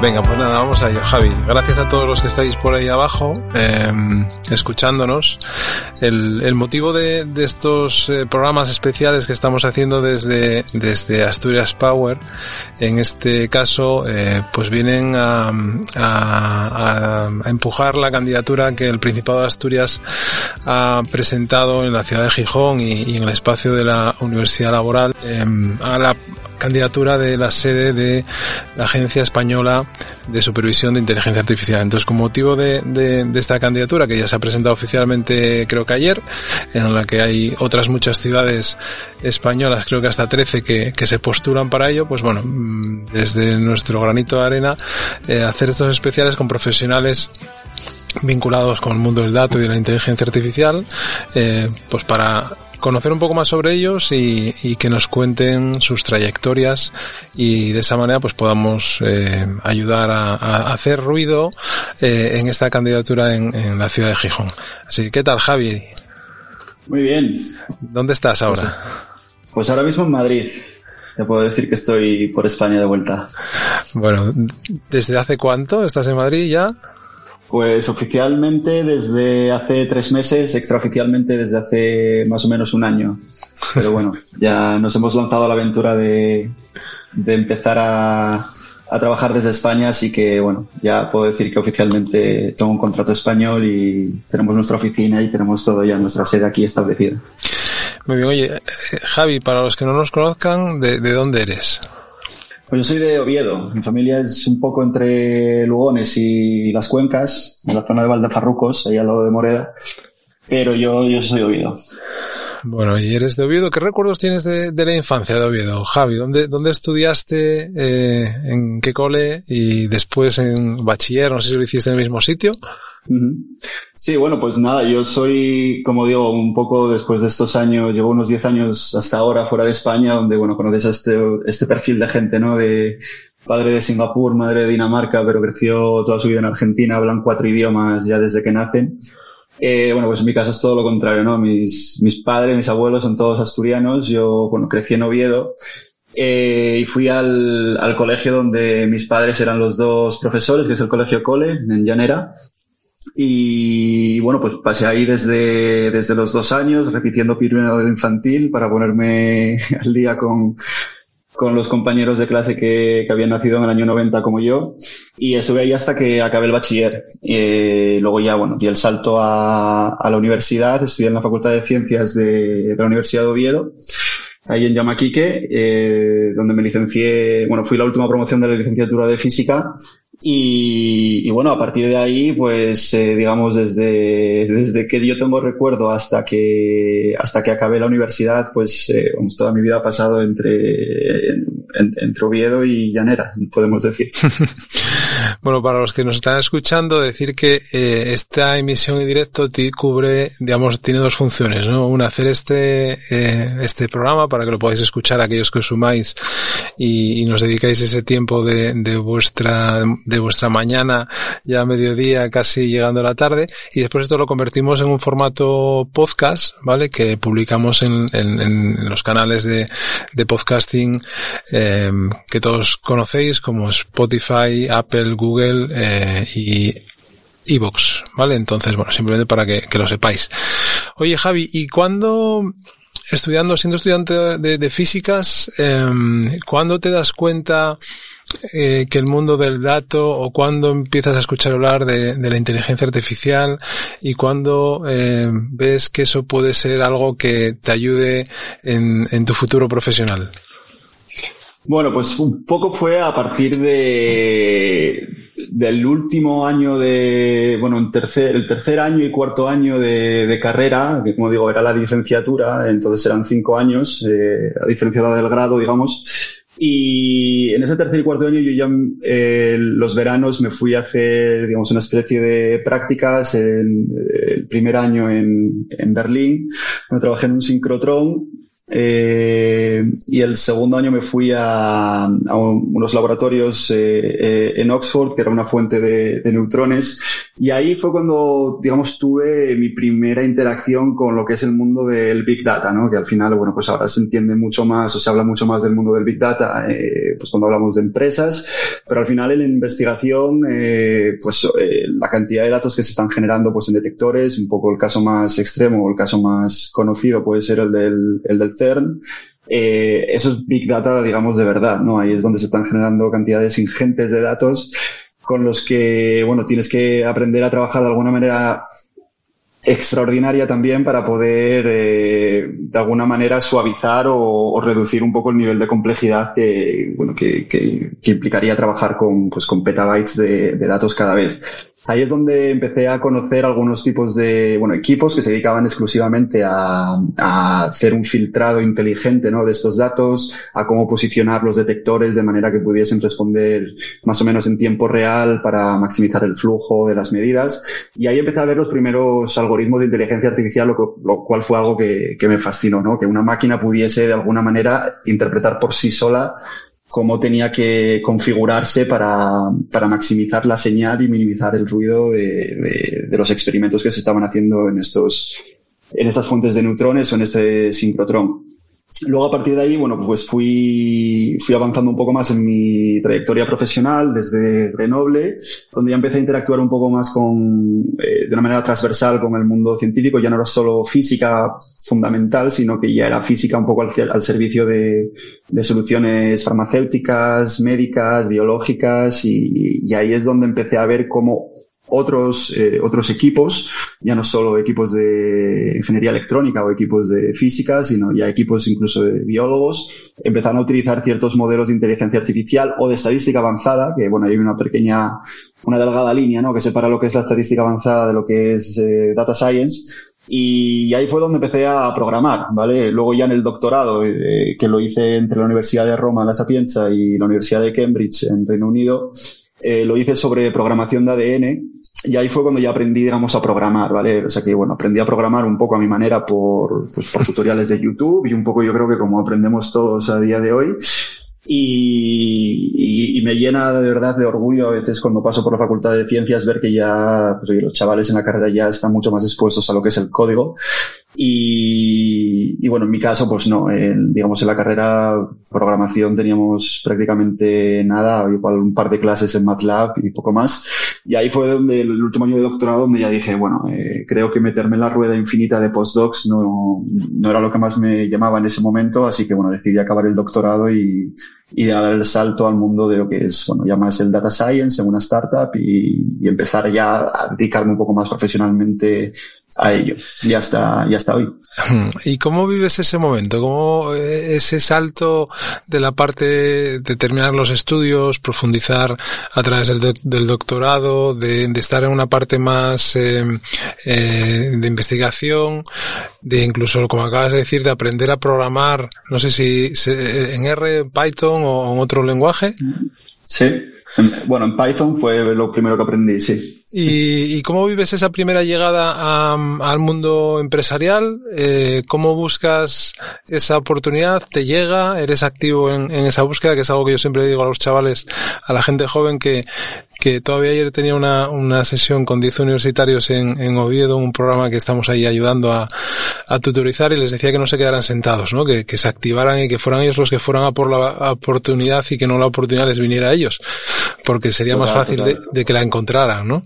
Venga, pues nada, vamos a ello, Javi. Gracias a todos los que estáis por ahí abajo, eh, escuchándonos. El, el, motivo de, de estos eh, programas especiales que estamos haciendo desde, desde Asturias Power, en este caso, eh, pues vienen a, empujar la candidatura que el Principado de Asturias ha presentado en la ciudad de Gijón y, y en el espacio de la Universidad Laboral a la candidatura de la sede de la Agencia Española de Supervisión de Inteligencia Artificial. Entonces, con motivo de, de, de, esta candidatura, que ya se ha presentado oficialmente creo que ayer, en la que hay otras muchas ciudades españolas, creo que hasta 13 que, que se postulan para ello, pues bueno, desde nuestro granito de arena, eh, hacer estos especiales con profesionales vinculados con el mundo del dato y de la inteligencia artificial, eh, pues para conocer un poco más sobre ellos y, y, que nos cuenten sus trayectorias y de esa manera pues podamos eh, ayudar a, a, hacer ruido eh, en esta candidatura en, en, la ciudad de Gijón. Así ¿qué tal Javi? Muy bien. ¿Dónde estás ahora? Pues, pues ahora mismo en Madrid. Te puedo decir que estoy por España de vuelta. Bueno, ¿desde hace cuánto estás en Madrid ya? Pues oficialmente desde hace tres meses, extraoficialmente desde hace más o menos un año. Pero bueno, ya nos hemos lanzado a la aventura de, de empezar a, a, trabajar desde España, así que bueno, ya puedo decir que oficialmente tengo un contrato español y tenemos nuestra oficina y tenemos todo ya nuestra sede aquí establecida. Muy bien, oye, Javi, para los que no nos conozcan, ¿de, de dónde eres? Pues yo soy de Oviedo. Mi familia es un poco entre Lugones y las Cuencas, en la zona de Valdefarrucos, ahí al lado de Moreda. Pero yo, yo soy de Oviedo. Bueno, y eres de Oviedo. ¿Qué recuerdos tienes de, de la infancia de Oviedo, Javi? ¿Dónde, dónde estudiaste? Eh, ¿En qué cole? Y después en bachiller, no sé si lo hiciste en el mismo sitio. Sí, bueno, pues nada, yo soy, como digo, un poco después de estos años, llevo unos 10 años hasta ahora fuera de España, donde, bueno, conoces a este, este perfil de gente, ¿no? De padre de Singapur, madre de Dinamarca, pero creció toda su vida en Argentina, hablan cuatro idiomas ya desde que nacen. Eh, bueno, pues en mi caso es todo lo contrario, ¿no? Mis, mis padres, mis abuelos son todos asturianos, yo, bueno, crecí en Oviedo, eh, y fui al, al colegio donde mis padres eran los dos profesores, que es el colegio Cole, en Llanera, y bueno, pues pasé ahí desde, desde los dos años, repitiendo primero de infantil para ponerme al día con, con los compañeros de clase que, que, habían nacido en el año 90 como yo. Y estuve ahí hasta que acabé el bachiller. Eh, luego ya, bueno, di el salto a, a, la universidad, estudié en la Facultad de Ciencias de, de la Universidad de Oviedo ahí en Yamaquique, eh, donde me licencié, bueno, fui la última promoción de la licenciatura de física y, y, bueno, a partir de ahí, pues, eh, digamos, desde, desde que yo tengo recuerdo hasta que, hasta que acabé la universidad, pues, eh, toda mi vida ha pasado entre, en, entre Oviedo y Llanera, podemos decir. bueno, para los que nos están escuchando, decir que eh, esta emisión en directo cubre, digamos, tiene dos funciones, ¿no? Una, hacer este, eh, este programa para que lo podáis escuchar aquellos que os sumáis y, nos dedicáis ese tiempo de, de vuestra de vuestra mañana ya mediodía casi llegando a la tarde y después esto lo convertimos en un formato podcast, ¿vale? Que publicamos en, en, en los canales de, de podcasting eh, que todos conocéis como Spotify, Apple, Google eh, y Evox, ¿vale? Entonces, bueno, simplemente para que, lo sepáis. Oye, Javi, ¿y cuándo estudiando, siendo estudiante de, físicas, eh, ¿cuándo te das cuenta eh, que el mundo del dato o cuándo empiezas a escuchar hablar de, la inteligencia artificial y cuándo eh, ves que eso puede ser algo que te ayude en tu futuro profesional? Bueno, pues un poco fue a partir de del último año de, bueno, en tercer, el tercer año y cuarto año de, carrera, que como digo era la licenciatura, entonces eran cinco años, eh, a diferencia del grado, digamos. Y en ese tercer y cuarto año yo ya eh, los veranos me fui a hacer, digamos, una especie de prácticas en el primer año en, en Berlín, donde trabajé en un sincrotrón eh, y el segundo año me fui a, a unos laboratorios eh, eh, en Oxford, que era una fuente de, de, neutrones, y ahí fue cuando, digamos, tuve mi primera interacción con lo que es el mundo del Big Data, ¿no? Que al final, bueno, pues ahora se entiende mucho más o se habla mucho más del mundo del Big Data, eh, pues cuando hablamos de empresas, pero al final en la investigación, eh, pues la cantidad de datos que se están generando, pues en detectores, un poco el caso más extremo el caso más conocido puede ser el del, el del CERN, eh, eso es Big Data, digamos, de verdad, ¿no? Ahí es donde se están generando cantidades ingentes de datos con los que, bueno, tienes que aprender a trabajar de alguna manera extraordinaria también para poder eh, de alguna manera suavizar o, reducir un poco el nivel de complejidad que bueno que, que, implicaría trabajar con pues con petabytes de, de, datos cada vez Ahí es donde empecé a conocer algunos tipos de, bueno, equipos que se dedicaban exclusivamente a, hacer un filtrado inteligente, ¿no? De estos datos, a cómo posicionar los detectores de manera que pudiesen responder más o menos en tiempo real para maximizar el flujo de las medidas. Y ahí empecé a ver los primeros algoritmos de inteligencia artificial, lo, cual fue algo que me fascinó, ¿no? Que una máquina pudiese de alguna manera interpretar por sí sola cómo tenía que configurarse para, para maximizar la señal y minimizar el ruido de, de, de, los experimentos que se estaban haciendo en estos, en estas fuentes de neutrones o en este sincrotrón. Luego a partir de ahí, bueno, pues fui, fui avanzando un poco más en mi trayectoria profesional desde Grenoble, donde ya empecé a interactuar un poco más con, eh, de una manera transversal con el mundo científico. Ya no era solo física fundamental, sino que ya era física un poco al, servicio de, de, soluciones farmacéuticas, médicas, biológicas, y, y ahí es donde empecé a ver cómo otros, eh, otros equipos, ya no solo equipos de ingeniería electrónica o equipos de física, sino ya equipos incluso de biólogos, empezaron a utilizar ciertos modelos de inteligencia artificial o de estadística avanzada, que bueno, hay una pequeña, una delgada línea, ¿no? Que separa lo que es la estadística avanzada de lo que es eh, data science. Y ahí fue donde empecé a programar, ¿vale? Luego ya en el doctorado, eh, que lo hice entre la Universidad de Roma, La Sapienza, y la Universidad de Cambridge, en Reino Unido, eh, lo hice sobre programación de ADN y ahí fue cuando ya aprendí, digamos, a programar, ¿vale? O sea que, bueno, aprendí a programar un poco a mi manera por, pues, por tutoriales de YouTube y un poco yo creo que como aprendemos todos a día de hoy. Y, y, y, me llena de verdad de orgullo a veces cuando paso por la Facultad de Ciencias ver que ya pues, oye, los chavales en la carrera ya están mucho más expuestos a lo que es el código y, y, bueno, en mi caso, pues no, en, digamos en la carrera programación teníamos prácticamente nada, igual un par de clases en MATLAB y poco más. Y ahí fue donde el último año de doctorado donde ya dije, bueno, eh, creo que meterme en la rueda infinita de postdocs no, no era lo que más me llamaba en ese momento, así que bueno, decidí acabar el doctorado y, y dar el salto al mundo de lo que es, bueno, ya más el data science en una startup y, y empezar ya a dedicarme un poco más profesionalmente a ello. Ya está, ya está hoy. ¿Y cómo vives ese momento? ¿Cómo eh, ese salto de la parte de terminar los estudios, profundizar a través del, del doctorado, de, de, estar en una parte más eh, eh, de investigación, de incluso, como acabas de decir, de aprender a programar, no sé si en R, Python o en otro lenguaje? Sí. Bueno, en Python fue lo primero que aprendí, sí. ¿Y, y cómo vives esa primera llegada al mundo empresarial? Eh, ¿Cómo buscas esa oportunidad? ¿Te llega? ¿Eres activo en, en, esa búsqueda? Que es algo que yo siempre digo a los chavales, a la gente joven que, que todavía ayer tenía una, una sesión con 10 universitarios en, en Oviedo, un programa que estamos ahí ayudando a, a tutorizar y les decía que no se quedaran sentados, ¿no? Que, que se activaran y que fueran ellos los que fueran a por la oportunidad y que no la oportunidad les viniera a ellos, porque sería total, más fácil de, de que la encontraran, ¿no?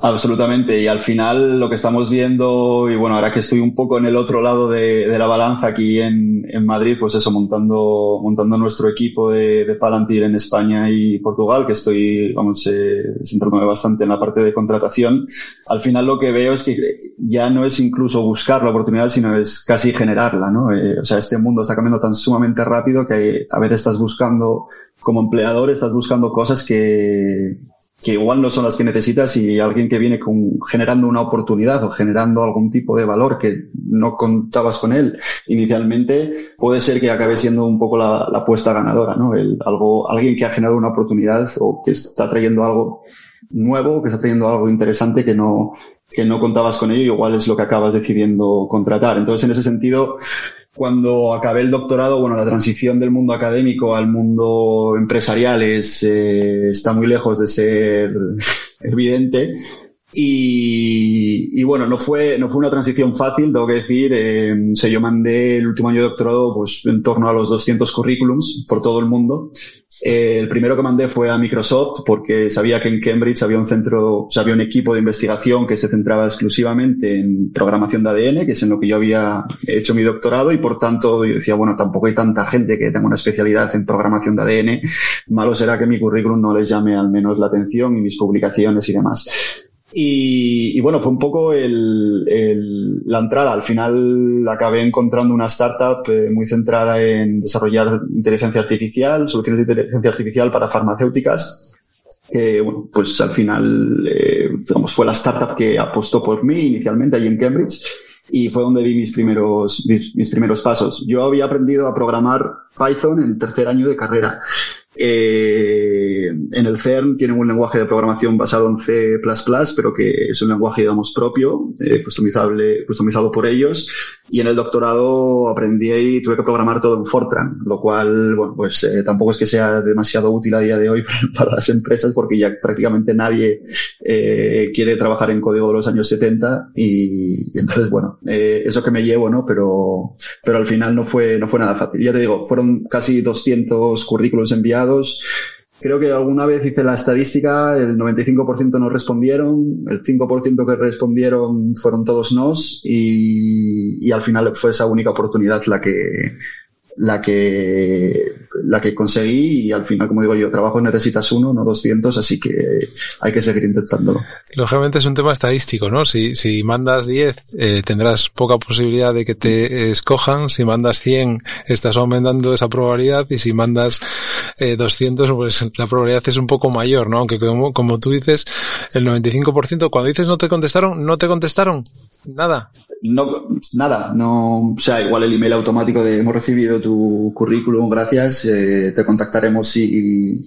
Absolutamente. Y al final lo que estamos viendo, y bueno, ahora que estoy un poco en el otro lado de, la balanza aquí en, en, Madrid, pues eso, montando, montando nuestro equipo de, de, Palantir en España y Portugal, que estoy, vamos, eh, centrándome bastante en la parte de contratación. Al final lo que veo es que ya no es incluso buscar la oportunidad, sino es casi generarla, ¿no? Eh, o sea, este mundo está cambiando tan sumamente rápido que a veces estás buscando, como empleador, estás buscando cosas que, que igual no son las que necesitas y alguien que viene con, generando una oportunidad o generando algún tipo de valor que no contabas con él inicialmente, puede ser que acabe siendo un poco la, la apuesta ganadora, ¿no? El, algo, alguien que ha generado una oportunidad o que está trayendo algo nuevo, que está trayendo algo interesante que no, que no contabas con ello, igual es lo que acabas decidiendo contratar. Entonces, en ese sentido, cuando acabé el doctorado, bueno, la transición del mundo académico al mundo empresarial es, eh, está muy lejos de ser evidente. Y, bueno, no fue, no fue una transición fácil, tengo que decir. Eh, yo mandé el último año de doctorado pues en torno a los 200 currículums por todo el mundo. Eh, el primero que mandé fue a Microsoft porque sabía que en Cambridge había un centro, o sea, había un equipo de investigación que se centraba exclusivamente en programación de ADN, que es en lo que yo había hecho mi doctorado y por tanto yo decía, bueno, tampoco hay tanta gente que tenga una especialidad en programación de ADN. Malo será que mi currículum no les llame al menos la atención y mis publicaciones y demás. Y, bueno, fue un poco la entrada. Al final acabé encontrando una startup eh, muy centrada en desarrollar inteligencia artificial, soluciones de inteligencia artificial para farmacéuticas. Que, bueno, pues al final, eh, digamos, fue la startup que apostó por mí inicialmente allí en Cambridge y fue donde di mis primeros, mis primeros pasos. Yo había aprendido a programar Python en tercer año de carrera. Eh, en el CERN tienen un lenguaje de programación basado en C++, pero que es un lenguaje, digamos, propio, eh, customizable, customizado por ellos. Y en el doctorado aprendí y tuve que programar todo en Fortran, lo cual, bueno, pues eh, tampoco es que sea demasiado útil a día de hoy para, las empresas porque ya prácticamente nadie eh, quiere trabajar en código de los años 70 y, entonces, bueno, eh, eso que me llevo, ¿no? Pero, pero al final no fue, no fue nada fácil. Ya te digo, fueron casi 200 currículos enviados Creo que alguna vez hice la estadística, el 95% no respondieron, el 5% que respondieron fueron todos nos y, al final fue esa única oportunidad la que, la que, la que conseguí y al final, como digo yo, trabajo necesitas uno, no 200, así que hay que seguir intentándolo. Lógicamente es un tema estadístico, ¿no? Si, si mandas 10, eh, tendrás poca posibilidad de que te escojan. Si mandas 100, estás aumentando esa probabilidad y si mandas eh, 200, pues la probabilidad es un poco mayor, ¿no? Aunque como, como tú dices, el 95%, cuando dices no te contestaron, no te contestaron. Nada. No, nada, no, o sea, igual el email automático de hemos recibido tu currículum, gracias, eh, te contactaremos si,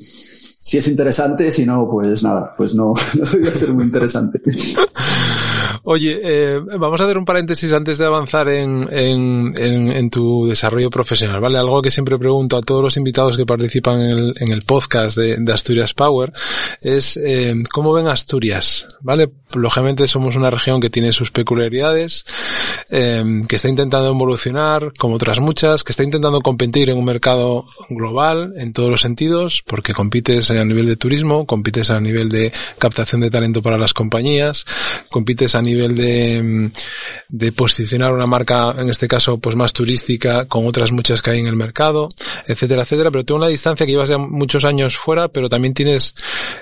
si es interesante, si no, pues nada, pues no, no debería ser muy interesante. Oye, eh, vamos a hacer un paréntesis antes de avanzar en, en, en, tu desarrollo profesional, ¿vale? Algo que siempre pregunto a todos los invitados que participan en el, en el podcast de, de, Asturias Power es eh, cómo ven Asturias, ¿vale? Lógicamente somos una región que tiene sus peculiaridades, eh, que está intentando evolucionar, como otras muchas, que está intentando competir en un mercado global en todos los sentidos, porque compites a nivel de turismo, compites a nivel de captación de talento para las compañías, compites a nivel de, mm, de posicionar una marca, en este caso, pues más turística, con otras muchas que hay en el mercado, etcétera, etcétera. Pero tengo una distancia que llevas ya muchos años fuera, pero también tienes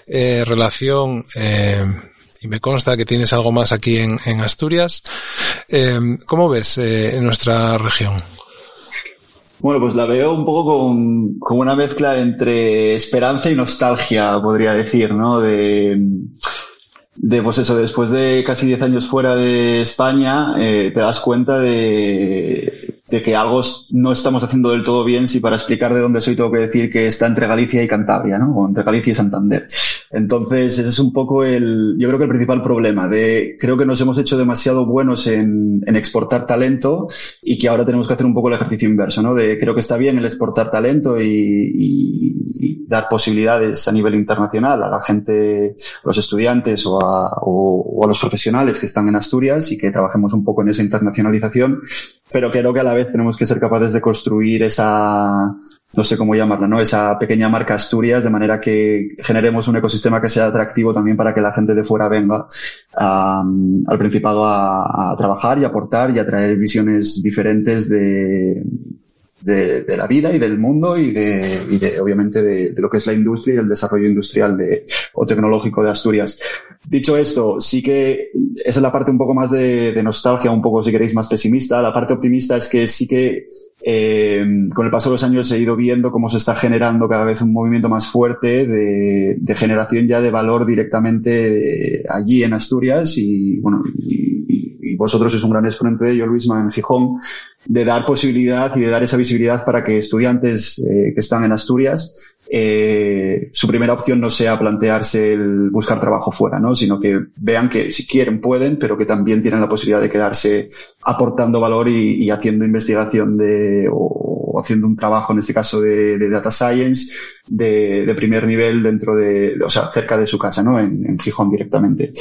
eh, relación, eh, y me consta que tienes algo más aquí en, en Asturias. Eh, ¿Cómo ves eh, en nuestra región? Bueno, pues la veo un poco con, con, una mezcla entre esperanza y nostalgia, podría decir, ¿no? De, de pues eso, después de casi 10 años fuera de España, eh, te das cuenta de, que algo no estamos haciendo del todo bien si para explicar de dónde soy tengo que decir que está entre Galicia y Cantabria, ¿no? O entre Galicia y Santander. Entonces, ese es un poco el, yo creo que el principal problema de, creo que nos hemos hecho demasiado buenos en, exportar talento y que ahora tenemos que hacer un poco el ejercicio inverso, ¿no? De, creo que está bien el exportar talento y, y, dar posibilidades a nivel internacional a la gente, los estudiantes o a a, o, a los profesionales que están en Asturias y que trabajemos un poco en esa internacionalización, pero creo que a la vez tenemos que ser capaces de construir esa, no sé cómo llamarla, ¿no? Esa pequeña marca Asturias de manera que generemos un ecosistema que sea atractivo también para que la gente de fuera venga al Principado a, a trabajar y aportar y a traer visiones diferentes de, de, la vida y del mundo y de, y de obviamente de, lo que es la industria y el desarrollo industrial de, o tecnológico de Asturias. Dicho esto, sí que esa es la parte un poco más de, nostalgia, un poco si queréis más pesimista. La parte optimista es que sí que eh, con el paso de los años he ido viendo cómo se está generando cada vez un movimiento más fuerte de, generación ya de valor directamente allí en Asturias y bueno y, vosotros sois un gran exponente de ello, Luisma, en Gijón, de dar posibilidad y de dar esa visibilidad para que estudiantes eh, que están en Asturias eh, su primera opción no sea plantearse el buscar trabajo fuera, ¿no? sino que vean que si quieren pueden, pero que también tienen la posibilidad de quedarse aportando valor y, haciendo investigación de, o, haciendo un trabajo, en este caso de, data science, de, primer nivel dentro de, o sea, cerca de su casa, ¿no? En, en Gijón directamente.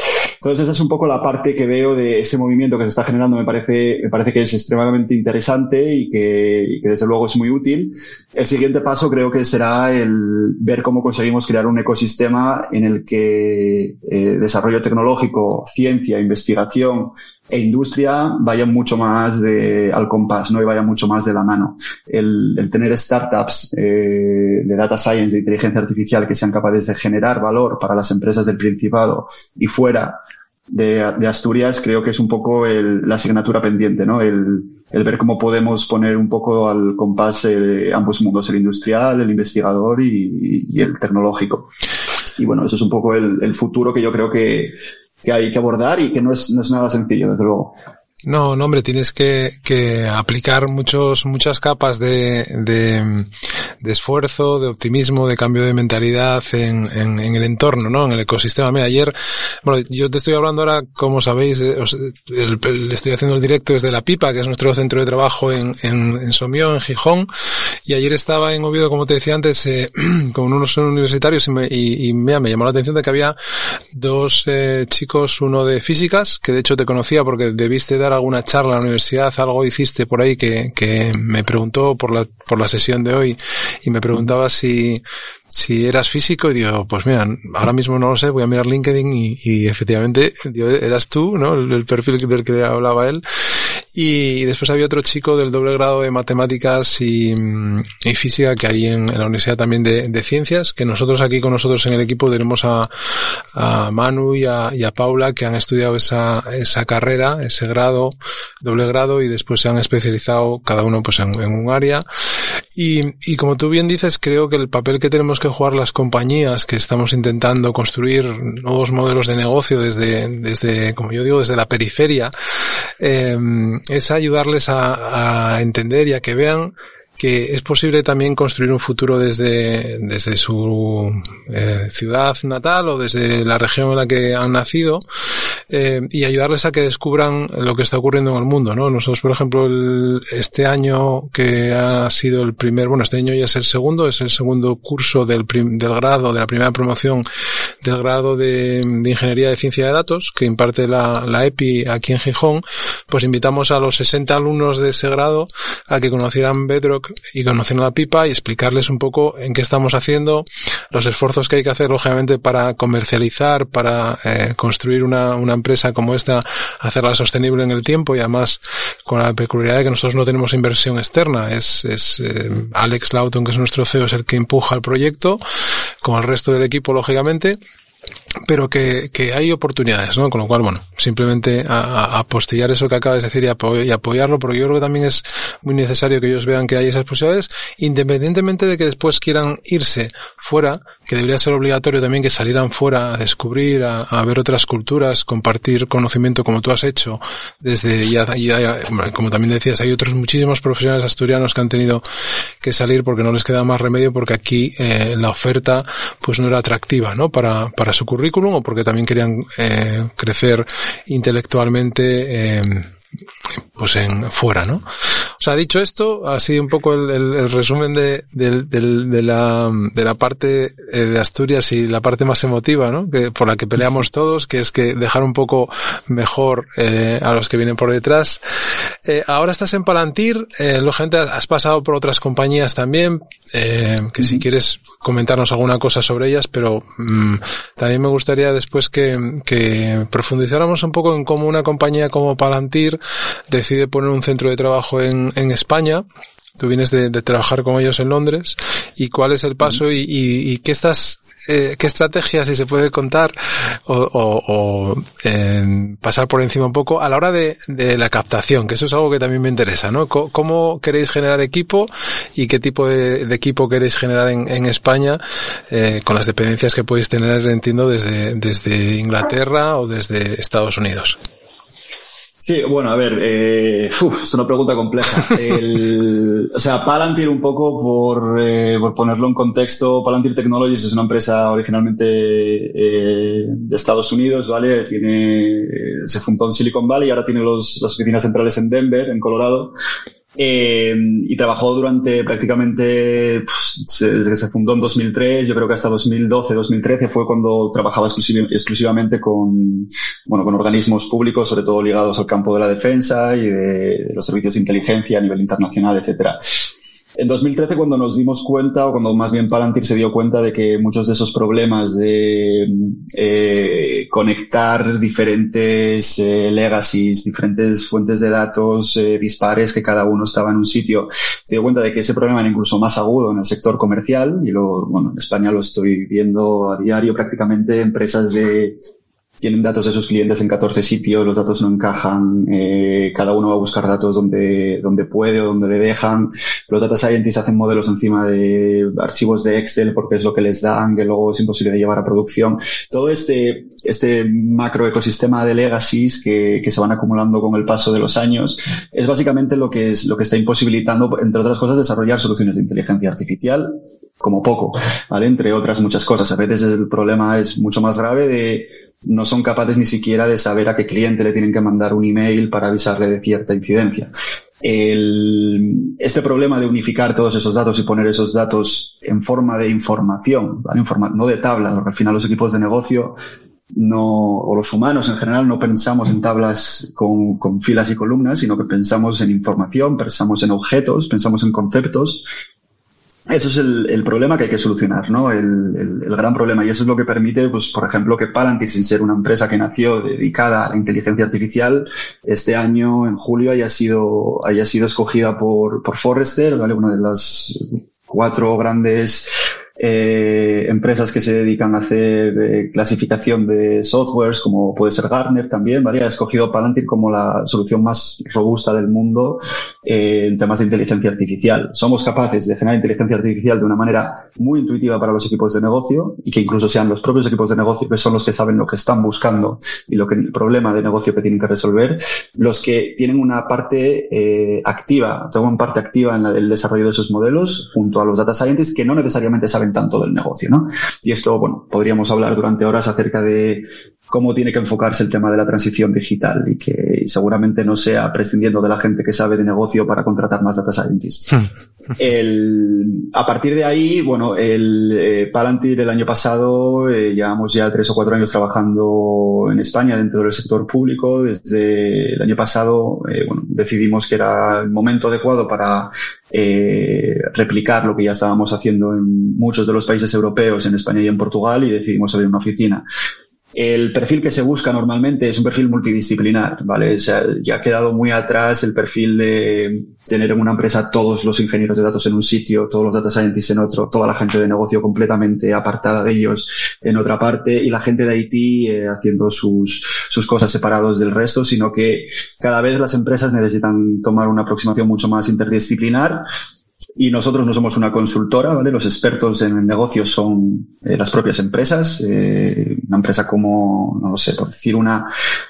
Entonces esa es un poco la parte que veo de ese movimiento que se está generando. Me parece, me parece que es extremadamente interesante y que, desde luego es muy útil. El siguiente paso creo que será el ver cómo conseguimos crear un ecosistema en el que eh, desarrollo tecnológico, ciencia, investigación e industria vayan mucho más de, al compás, ¿no? Y vayan mucho más de la mano. El, tener startups eh, de data science, de inteligencia artificial que sean capaces de generar valor para las empresas del Principado y fuera de, Asturias, creo que es un poco el, la asignatura pendiente, ¿no? El, el ver cómo podemos poner un poco al compás eh, ambos mundos, el industrial, el investigador y, el tecnológico. Y bueno, eso es un poco el, el futuro que yo creo que, que hay que abordar y que no es, no es nada sencillo, desde luego. No, no, hombre, tienes que, que aplicar muchos, muchas capas de, de, de, esfuerzo, de optimismo, de cambio de mentalidad en, en, en, el entorno, ¿no? En el ecosistema. Mira, ayer, bueno, yo te estoy hablando ahora, como sabéis, eh, el, estoy haciendo el directo desde La Pipa, que es nuestro centro de trabajo en, en, en Somió, en Gijón, y ayer estaba en Oviedo, como te decía antes, eh, con unos universitarios y, me, y, y me, me, llamó la atención de que había dos eh, chicos, uno de físicas, que de hecho te conocía porque debiste dar alguna charla en la universidad, algo hiciste por ahí que, que me preguntó por la, por la sesión de hoy y me preguntaba si, si eras físico y digo, pues mira, ahora mismo no lo sé, voy a mirar LinkedIn y, y efectivamente digo, eras tú, ¿no? El, el, perfil del que hablaba él y después había otro chico del doble grado de matemáticas y, y física que hay en, la Universidad también de, Ciencias, que nosotros aquí con nosotros en el equipo tenemos a, a Manu y a, a, Paula que han estudiado esa, esa carrera, ese grado, doble grado y después se han especializado cada uno pues en, en un área. Y, y como tú bien dices, creo que el papel que tenemos que jugar las compañías que estamos intentando construir nuevos modelos de negocio desde, desde como yo digo, desde la periferia, eh, es ayudarles a, a entender y a que vean que es posible también construir un futuro desde, desde su eh, ciudad natal o desde la región en la que han nacido eh, y ayudarles a que descubran lo que está ocurriendo en el mundo, ¿no? Nosotros, por ejemplo, el, este año que ha sido el primer, bueno, este año ya es el segundo, es el segundo curso del, prim, del grado, de la primera promoción del grado de, de, Ingeniería de Ciencia de Datos que imparte la, la EPI aquí en Gijón, pues invitamos a los 60 alumnos de ese grado a que conocieran Bedrock y conocieran la pipa y explicarles un poco en qué estamos haciendo, los esfuerzos que hay que hacer, lógicamente, para comercializar, para eh, construir una, una empresa como esta, hacerla sostenible en el tiempo y además con la peculiaridad de que nosotros no tenemos inversión externa. Es, es eh, Alex Lauton, que es nuestro CEO, es el que empuja el proyecto, con el resto del equipo, lógicamente pero que, que, hay oportunidades, ¿no? Con lo cual, bueno, simplemente a, a apostillar eso que acabas de decir y, y, apoyarlo, porque yo creo que también es muy necesario que ellos vean que hay esas posibilidades, independientemente de que después quieran irse fuera, que debería ser obligatorio también que salieran fuera a descubrir, a, ver otras culturas, compartir conocimiento como tú has hecho, desde ya, ya, como también decías, hay otros muchísimos profesionales asturianos que han tenido que salir porque no les queda más remedio porque aquí eh, la oferta pues no era atractiva, ¿no? Para, para su currículum o porque también querían eh, crecer intelectualmente eh, pues en fuera, ¿no? O sea, dicho esto, así un poco el, el, resumen de, de, de, la, de la parte eh, de Asturias y la parte más emotiva, ¿no? Que, por la que peleamos todos, que es que dejar un poco mejor eh, a los que vienen por detrás. Eh, ahora estás en Palantir, eh, gente has pasado por otras compañías también, eh, que si quieres comentarnos alguna cosa sobre ellas, pero mm, también me gustaría después que, que profundizáramos un poco en cómo una compañía como Palantir decide poner un centro de trabajo en, en España. Tú vienes de, trabajar con ellos en Londres y cuál es el paso y, qué estás eh, qué estrategia, si se puede contar, o, o, o eh, pasar por encima un poco a la hora de, la captación, que eso es algo que también me interesa, ¿no? ¿Cómo, queréis generar equipo y qué tipo de, equipo queréis generar en, en España eh, con las dependencias que podéis tener, entiendo, desde, desde Inglaterra o desde Estados Unidos? Sí, bueno, a ver, eh, uf, es una pregunta compleja. El, o sea, Palantir un poco, por, eh, por ponerlo en contexto, Palantir Technologies es una empresa originalmente eh, de Estados Unidos, ¿vale? Tiene, se fundó en Silicon Valley y ahora tiene los, las oficinas centrales en Denver, en Colorado. Eh, y trabajó durante prácticamente, pues, desde que se fundó en 2003, yo creo que hasta 2012, 2013 fue cuando trabajaba exclusiv exclusivamente con, bueno, con organismos públicos, sobre todo ligados al campo de la defensa y de, de los servicios de inteligencia a nivel internacional, etcétera. En 2013, cuando nos dimos cuenta, o cuando más bien Palantir se dio cuenta de que muchos de esos problemas de eh, conectar diferentes eh, legacies, diferentes fuentes de datos eh, dispares, que cada uno estaba en un sitio, se dio cuenta de que ese problema era incluso más agudo en el sector comercial, y lo, bueno, en España lo estoy viendo a diario prácticamente, empresas de tienen datos de sus clientes en 14 sitios, los datos no encajan, eh, cada uno va a buscar datos donde, donde puede o donde le dejan. Los data scientists hacen modelos encima de archivos de Excel porque es lo que les dan, que luego es imposible de llevar a producción. Todo este, este macro ecosistema de legacies que, que se van acumulando con el paso de los años es básicamente lo que es, lo que está imposibilitando, entre otras cosas, desarrollar soluciones de inteligencia artificial como poco, ¿vale? Entre otras muchas cosas. A veces el problema es mucho más grave de no son capaces ni siquiera de saber a qué cliente le tienen que mandar un email para avisarle de cierta incidencia. Este problema de unificar todos esos datos y poner esos datos en forma de información, ¿vale? No de tablas, porque al final los equipos de negocio no, o los humanos en general no pensamos en tablas con filas y columnas, sino que pensamos en información, pensamos en objetos, pensamos en conceptos eso es el, el, problema que hay que solucionar, ¿no? El, el, el, gran problema. Y eso es lo que permite, pues, por ejemplo, que Palantir, sin ser una empresa que nació dedicada a la inteligencia artificial, este año, en julio, haya sido, haya sido escogida por, por Forrester, ¿vale? Una de las cuatro grandes eh, empresas que se dedican a hacer eh, clasificación de softwares, como puede ser Gartner también, ¿vale? Ha escogido Palantir como la solución más robusta del mundo eh, en temas de inteligencia artificial. Somos capaces de generar inteligencia artificial de una manera muy intuitiva para los equipos de negocio y que incluso sean los propios equipos de negocio que son los que saben lo que están buscando y lo que el problema de negocio que tienen que resolver, los que tienen una parte activa, toman parte activa en la, el desarrollo de esos modelos junto a los data scientists que no necesariamente saben tanto del negocio, ¿no? Y esto, bueno, podríamos hablar durante horas acerca de cómo tiene que enfocarse el tema de la transición digital y que seguramente no sea prescindiendo de la gente que sabe de negocio para contratar más data scientists. Hmm. el, a partir de ahí, bueno, el eh, Palantir el año pasado eh, llevamos ya tres o cuatro años trabajando en España dentro del sector público. Desde el año pasado, eh, bueno, decidimos que era el momento adecuado para eh, replicar lo que ya estábamos haciendo en muchos de los países europeos, en España y en Portugal, y decidimos abrir una oficina. El perfil que se busca normalmente es un perfil multidisciplinar, ¿vale? O sea, ya ha quedado muy atrás el perfil de tener en una empresa todos los ingenieros de datos en un sitio, todos los data scientists en otro, toda la gente de negocio completamente apartada de ellos en otra parte y la gente de IT eh, haciendo sus, sus cosas separados del resto, sino que cada vez las empresas necesitan tomar una aproximación mucho más interdisciplinar y nosotros no somos una consultora, ¿vale? Los expertos en el negocio son eh, las propias empresas, eh, una empresa como, no lo sé, por decir una,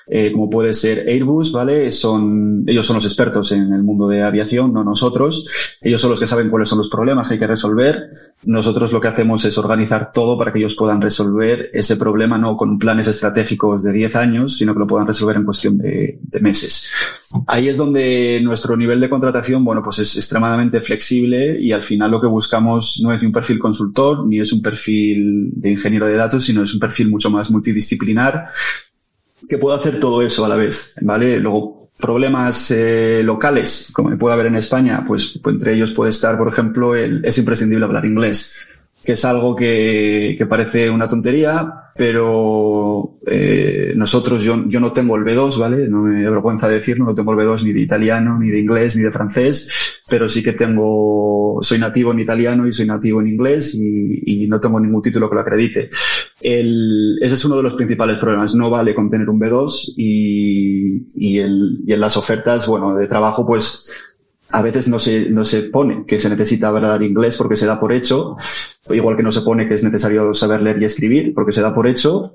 eh, como puede ser Airbus, ¿vale? Son, ellos son los expertos en el mundo de aviación, no nosotros. Ellos son los que saben cuáles son los problemas que hay que resolver. Nosotros lo que hacemos es organizar todo para que ellos puedan resolver ese problema no con planes estratégicos de 10 años, sino que lo puedan resolver en cuestión de, de meses. Ahí es donde nuestro nivel de contratación, bueno, pues es extremadamente flexible y al final lo que buscamos no es un perfil consultor ni es un perfil de ingeniero de datos, sino es un perfil mucho más multidisciplinar que pueda hacer todo eso a la vez, ¿vale? Luego, problemas eh, locales, como puede haber en España, pues, pues, entre ellos puede estar, por ejemplo, el, es imprescindible hablar inglés que es algo que, que parece una tontería, pero eh, nosotros, yo, yo no tengo el B2, ¿vale? No me avergüenza decirlo, no tengo el B2 ni de italiano, ni de inglés, ni de francés, pero sí que tengo, soy nativo en italiano y soy nativo en inglés y, y no tengo ningún título que lo acredite. El, ese es uno de los principales problemas. No vale con tener un B2 y, y, el, y en las ofertas, bueno, de trabajo, pues a veces no se, no se pone que se necesita hablar inglés porque se da por hecho, igual que no se pone que es necesario saber leer y escribir porque se da por hecho,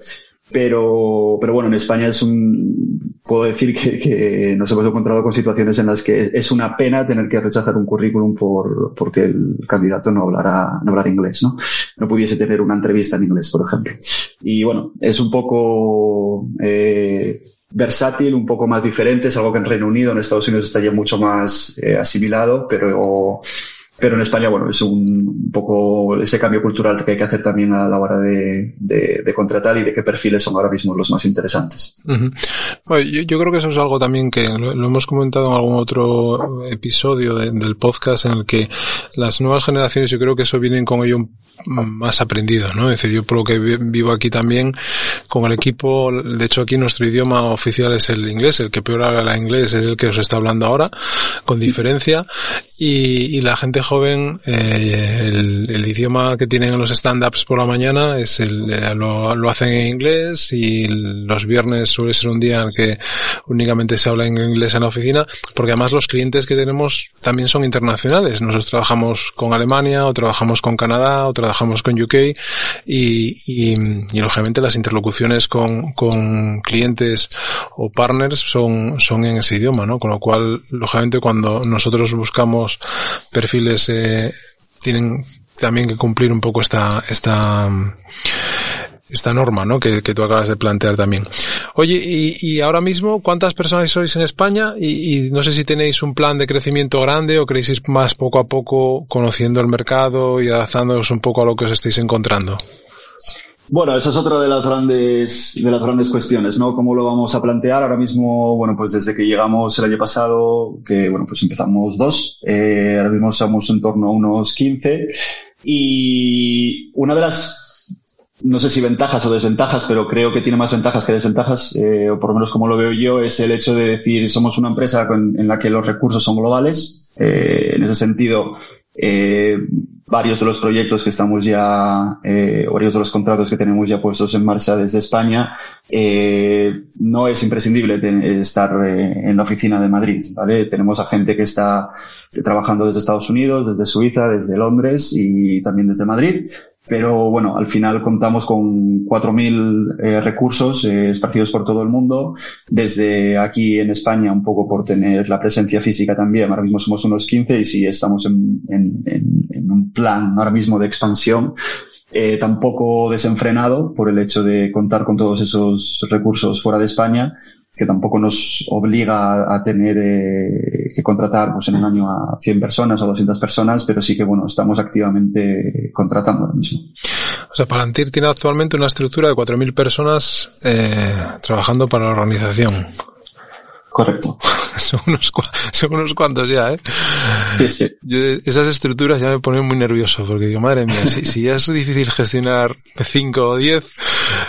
pero, pero bueno, en España es un, puedo decir que, que, nos hemos encontrado con situaciones en las que es una pena tener que rechazar un currículum por, porque el candidato no hablará, no hablar inglés, ¿no? No pudiese tener una entrevista en inglés, por ejemplo. Y bueno, es un poco, eh, versátil, un poco más diferente, es algo que en Reino Unido, en Estados Unidos está ya mucho más eh, asimilado, pero pero en España, bueno, es un, poco ese cambio cultural que hay que hacer también a la hora de, de, de contratar y de qué perfiles son ahora mismo los más interesantes. Uh -huh. bueno, yo, yo, creo que eso es algo también que lo, lo hemos comentado en algún otro episodio de, del podcast en el que las nuevas generaciones, yo creo que eso vienen con ello más aprendido, ¿no? Es decir, yo por lo que vivo aquí también con el equipo, de hecho aquí nuestro idioma oficial es el inglés, el que peor habla inglés es el que os está hablando ahora, con diferencia, y, y la gente joven, eh, el, el, idioma que tienen en los stand-ups por la mañana es el, eh, lo, lo, hacen en inglés y los viernes suele ser un día en que únicamente se habla en inglés en la oficina, porque además los clientes que tenemos también son internacionales. Nosotros trabajamos con Alemania, o trabajamos con Canadá, o trabajamos con UK, y, y, y lógicamente las interlocuciones con, con clientes o partners son, son en ese idioma, ¿no? Con lo cual, lógicamente cuando nosotros buscamos perfiles eh, tienen también que cumplir un poco esta esta esta norma, ¿no? Que, que tú acabas de plantear también. Oye, y, y ahora mismo, ¿cuántas personas sois en España? Y, y, no sé si tenéis un plan de crecimiento grande o queréis ir más poco a poco conociendo el mercado y adaptándoos un poco a lo que os estáis encontrando. Bueno, esa es otra de las grandes, de las grandes cuestiones, ¿no? ¿Cómo lo vamos a plantear? Ahora mismo, bueno, pues desde que llegamos el año pasado, que bueno, pues empezamos dos, eh, ahora mismo somos en torno a unos 15 y una de las, no sé si ventajas o desventajas, pero creo que tiene más ventajas que desventajas, eh, o por lo menos como lo veo yo, es el hecho de decir, somos una empresa con, en la que los recursos son globales, eh, en ese sentido, eh, varios de los proyectos que estamos ya, eh, varios de los contratos que tenemos ya puestos en marcha desde España, eh, no es imprescindible estar eh, en la oficina de Madrid, ¿vale? Tenemos a gente que está trabajando desde Estados Unidos, desde Suiza, desde Londres y también desde Madrid pero bueno, al final contamos con 4.000 eh, recursos eh, esparcidos por todo el mundo, desde aquí en España un poco por tener la presencia física también, ahora mismo somos unos 15 y sí estamos en, en, un plan ahora mismo de expansión, eh, tampoco desenfrenado por el hecho de contar con todos esos recursos fuera de España, que tampoco nos obliga a tener eh, que contratar pues en un año a 100 personas o 200 personas, pero sí que bueno, estamos activamente contratando ahora mismo. O sea, Palantir tiene actualmente una estructura de 4.000 personas eh, trabajando para la organización. Correcto. son, unos, son unos cuantos ya, ¿eh? Sí, sí. Yo, esas estructuras ya me ponen muy nervioso porque digo, madre mía, si, si ya es difícil gestionar 5 o 10,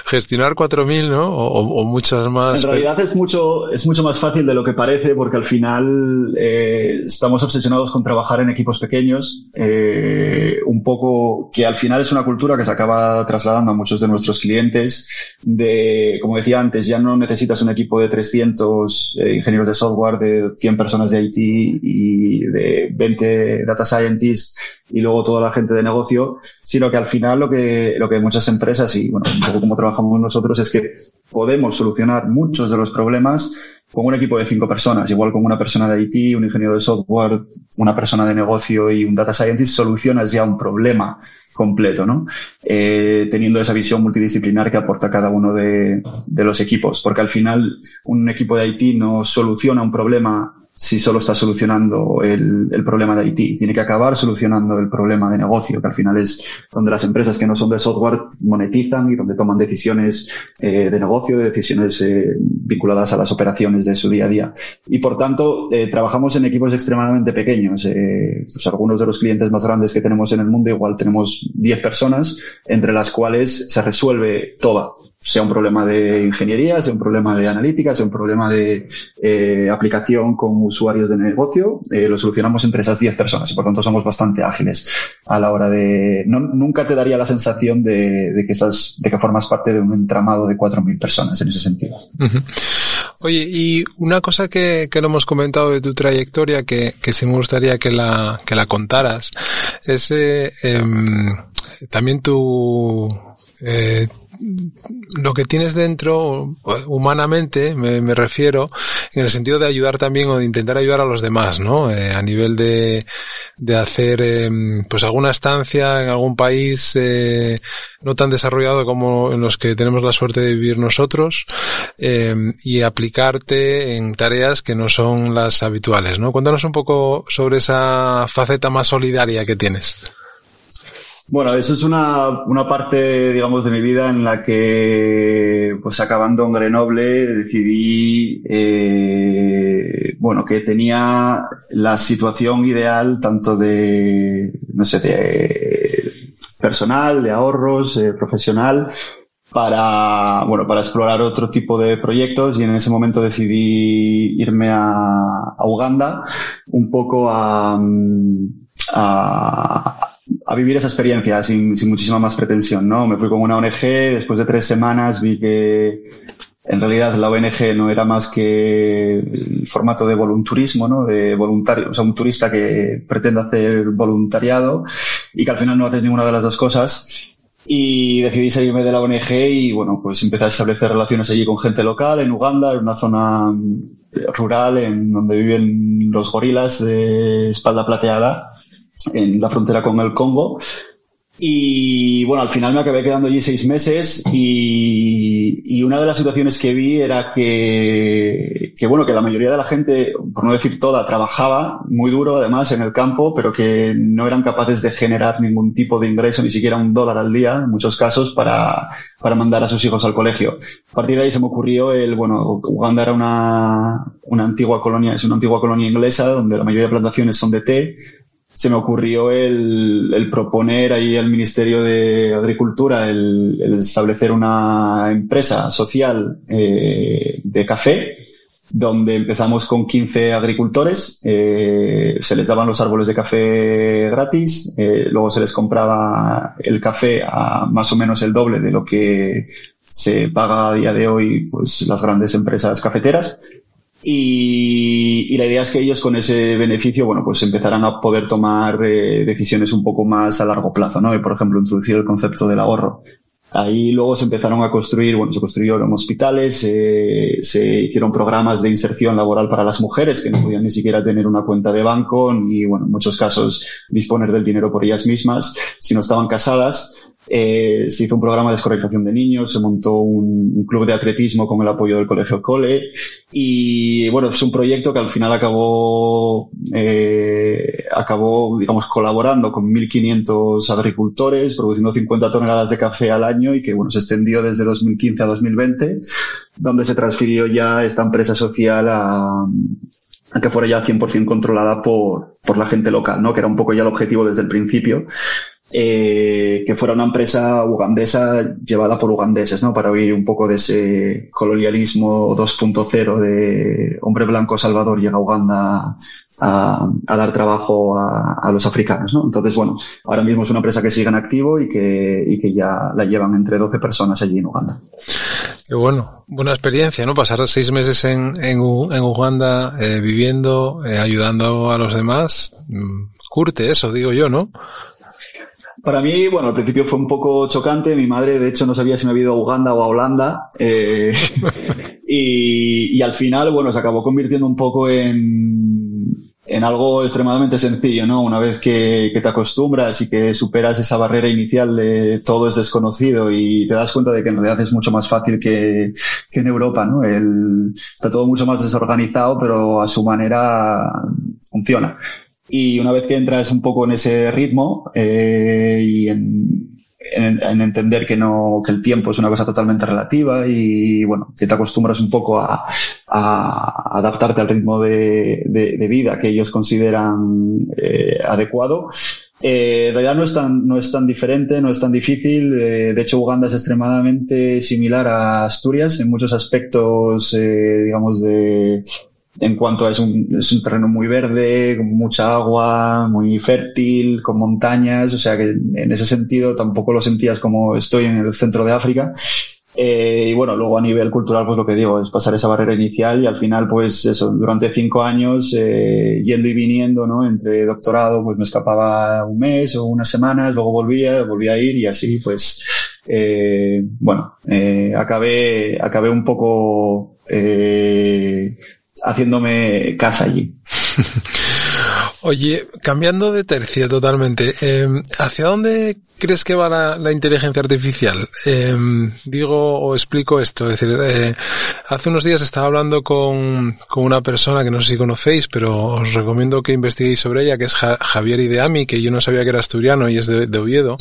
gestionar 4.000, ¿no? O, muchas más. En realidad es mucho, es mucho más fácil de lo que parece porque al final eh, estamos obsesionados con trabajar en equipos pequeños, eh, un poco que al final es una cultura que se acaba trasladando a muchos de nuestros clientes de, como decía antes, ya no necesitas un equipo de 300 eh, ingenieros de software, de 100 personas de IT y de 20 data scientists y luego toda la gente de negocio, sino que al final lo que, lo que muchas empresas y bueno, un poco como trabajamos nosotros es que podemos solucionar muchos de los problemas con un equipo de cinco personas, igual con una persona de IT, un ingeniero de software, una persona de negocio y un data scientist, solucionas ya un problema completo, ¿no? Eh, teniendo esa visión multidisciplinar que aporta cada uno de, de los equipos, porque al final un equipo de IT no soluciona un problema si solo está solucionando el, el, problema de IT. Tiene que acabar solucionando el problema de negocio, que al final es donde las empresas que no son de software monetizan y donde toman decisiones eh, de negocio, decisiones eh, vinculadas a las operaciones de su día a día. Y por tanto, eh, trabajamos en equipos extremadamente pequeños. Eh, pues algunos de los clientes más grandes que tenemos en el mundo, igual tenemos 10 personas, entre las cuales se resuelve toda sea un problema de ingeniería, sea un problema de analítica, sea un problema de eh, aplicación con usuarios de negocio, eh, lo solucionamos entre esas 10 personas y por tanto somos bastante ágiles a la hora de... No, nunca te daría la sensación de, que estás, de que formas parte de un entramado de 4.000 personas en ese sentido. Oye, y una cosa que, que no hemos comentado de tu trayectoria que, que sí me gustaría que la, que la contaras es eh, em, también tu... lo que tienes dentro, humanamente, me, refiero, en el sentido de ayudar también o de intentar ayudar a los demás, ¿no? Eh, a nivel de, de hacer, em, pues alguna estancia en algún país eh, no tan desarrollado como en los que tenemos la suerte de vivir nosotros em, y aplicarte en tareas que no son las habituales, ¿no? Cuéntanos un poco sobre esa faceta más solidaria que tienes. Bueno, eso es una, una parte, digamos, de mi vida en la que, pues acabando en Grenoble, decidí, eh, bueno, que tenía la situación ideal tanto de, no sé, de personal, de ahorros, eh, profesional, para, bueno, para explorar otro tipo de proyectos. Y en ese momento decidí irme a, a Uganda un poco a, a a vivir esa experiencia sin, muchísima más pretensión, ¿no? Me fui con una ONG, después de tres semanas vi que en realidad la ONG no era más que el formato de volunturismo, ¿no? De voluntario, o un turista que pretende hacer voluntariado y que al final no haces ninguna de las dos cosas. Y decidí salirme de la ONG y bueno, pues empecé a establecer relaciones allí con gente local en Uganda, en una zona rural en donde viven los gorilas de espalda plateada en la frontera con el Congo. Y bueno, al final me acabé quedando allí seis meses y, y una de las situaciones que vi era que, que, bueno, que la mayoría de la gente, por no decir toda, trabajaba muy duro además en el campo, pero que no eran capaces de generar ningún tipo de ingreso, ni siquiera un dólar al día, en muchos casos, para, para mandar a sus hijos al colegio. A partir de ahí se me ocurrió el, bueno, Uganda era una, una antigua colonia, es una antigua colonia inglesa donde la mayoría de plantaciones son de té se me ocurrió el, proponer ahí al Ministerio de Agricultura el, el establecer una empresa social eh, de café donde empezamos con 15 agricultores, eh, se les daban los árboles de café gratis, eh, luego se les compraba el café a más o menos el doble de lo que se paga a día de hoy pues las grandes empresas cafeteras y, la idea es que ellos con ese beneficio, bueno, pues empezarán a poder tomar eh, decisiones un poco más a largo plazo, ¿no? Y, por ejemplo, introducir el concepto del ahorro. Ahí luego se empezaron a construir, bueno, se construyeron hospitales, eh, se hicieron programas de inserción laboral para las mujeres que no podían ni siquiera tener una cuenta de banco ni, bueno, en muchos casos disponer del dinero por ellas mismas si no estaban casadas. Eh, se hizo un programa de escolarización de niños, se montó un, club de atletismo con el apoyo del Colegio Cole y bueno, es un proyecto que al final acabó, eh, acabó, digamos, colaborando con 1.500 agricultores, produciendo 50 toneladas de café al año y que bueno, se extendió desde 2015 a 2020, donde se transfirió ya esta empresa social a, a que fuera ya 100% controlada por, por la gente local, ¿no? Que era un poco ya el objetivo desde el principio eh, que fuera una empresa ugandesa llevada por ugandeses, ¿no? Para oír un poco de ese colonialismo 2.0 de hombre blanco Salvador llega a Uganda a, dar trabajo a, los africanos, ¿no? Entonces, bueno, ahora mismo es una empresa que sigue en activo y que, ya la llevan entre 12 personas allí en Uganda. Qué bueno, buena experiencia, ¿no? Pasar seis meses en, en, Uganda eh, viviendo, eh, ayudando a los demás, mm, curte eso, digo yo, ¿no? Para mí, bueno, al principio fue un poco chocante. Mi madre, de hecho, no sabía si me había ido a Uganda o a Holanda. Eh, y, al final, bueno, se acabó convirtiendo un poco en, en algo extremadamente sencillo, ¿no? Una vez que, que, te acostumbras y que superas esa barrera inicial de todo es desconocido y te das cuenta de que en realidad es mucho más fácil que, que en Europa, ¿no? El, está todo mucho más desorganizado, pero a su manera funciona. Y una vez que entras un poco en ese ritmo eh, y en, en, entender que no que el tiempo es una cosa totalmente relativa y bueno que te acostumbras un poco a, a adaptarte al ritmo de, vida que ellos consideran eh, adecuado eh, en realidad no es tan no es tan diferente no es tan difícil. De hecho Uganda es extremadamente similar a Asturias en muchos aspectos digamos de en cuanto a es un, es un terreno muy verde, con mucha agua, muy fértil, con montañas, o sea que en ese sentido tampoco lo sentías como estoy en el centro de África. Eh, y bueno, luego a nivel cultural, pues lo que digo, es pasar esa barrera inicial y al final, pues eso, durante cinco años, eh, yendo y viniendo, ¿no? Entre doctorado, pues me escapaba un mes o unas semanas, luego volvía, volvía a ir y así, pues, eh, bueno, eh, acabé, acabé un poco, eh, haciéndome casa allí. Oye, cambiando de tercio totalmente, eh, ¿hacia dónde crees que va la, inteligencia artificial? Eh, digo o explico esto, es decir, eh, hace unos días estaba hablando con, con, una persona que no sé si conocéis, pero os recomiendo que investiguéis sobre ella, que es Javier Ideami, que yo no sabía que era asturiano y es de, Oviedo,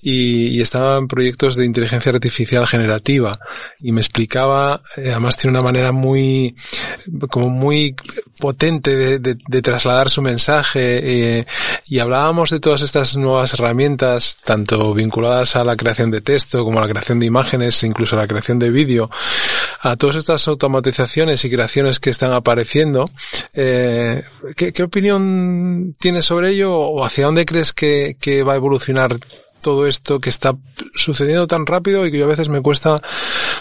y, y, estaba en proyectos de inteligencia artificial generativa, y me explicaba, eh, además tiene una manera muy, como muy potente de trasladar su mensaje, eh, y hablábamos de todas estas nuevas herramientas tanto vinculadas a la creación de texto como a la creación de imágenes, incluso a la creación de vídeo, a todas estas automatizaciones y creaciones que están apareciendo. Eh, ¿qué, opinión tienes sobre ello o hacia dónde crees que, que va a evolucionar todo esto que está sucediendo tan rápido y que yo a veces me cuesta, o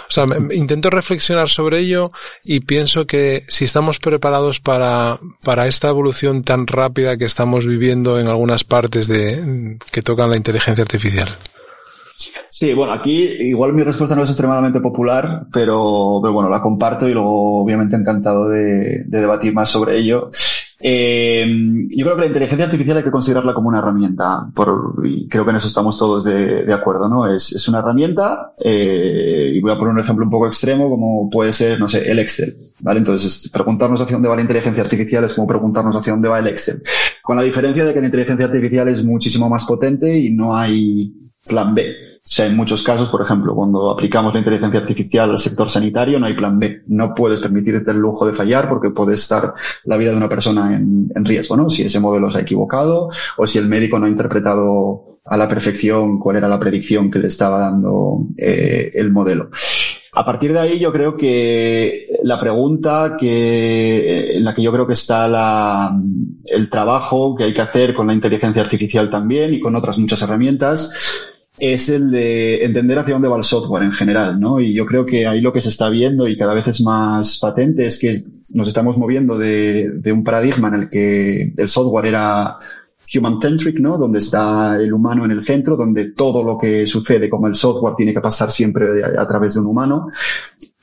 sea, intento reflexionar sobre ello y pienso que si estamos preparados para, para esta evolución tan rápida que estamos viviendo en algunas partes de, que tocan la inteligencia artificial. Sí, bueno, aquí igual mi respuesta no es extremadamente popular, pero, pero bueno, la comparto y luego obviamente encantado de, de debatir más sobre ello. Eh, yo creo que la inteligencia artificial hay que considerarla como una herramienta, creo que en eso estamos todos de, de acuerdo, ¿no? Es, es una herramienta, eh, y voy a poner un ejemplo un poco extremo, como puede ser, no sé, el Excel, ¿vale? Entonces, preguntarnos hacia dónde va la inteligencia artificial es como preguntarnos hacia dónde va el Excel. Con la diferencia de que la inteligencia artificial es muchísimo más potente y no hay plan B. O sea, en muchos casos, por ejemplo, cuando aplicamos la inteligencia artificial al sector sanitario, no hay plan B. No puedes permitirte el lujo de fallar porque puede estar la vida de una persona en, riesgo, ¿no? Si ese modelo se ha equivocado o si el médico no ha interpretado a la perfección cuál era la predicción que le estaba dando eh, el modelo. A partir de ahí yo creo que la pregunta que, en la que yo creo que está el trabajo que hay que hacer con la inteligencia artificial también y con otras muchas herramientas es el de entender hacia dónde va el software en general, ¿no? Y yo creo que ahí lo que se está viendo y cada vez es más patente es que nos estamos moviendo de, un paradigma en el que el software era human-centric, ¿no? Donde está el humano en el centro, donde todo lo que sucede como el software tiene que pasar siempre a través de un humano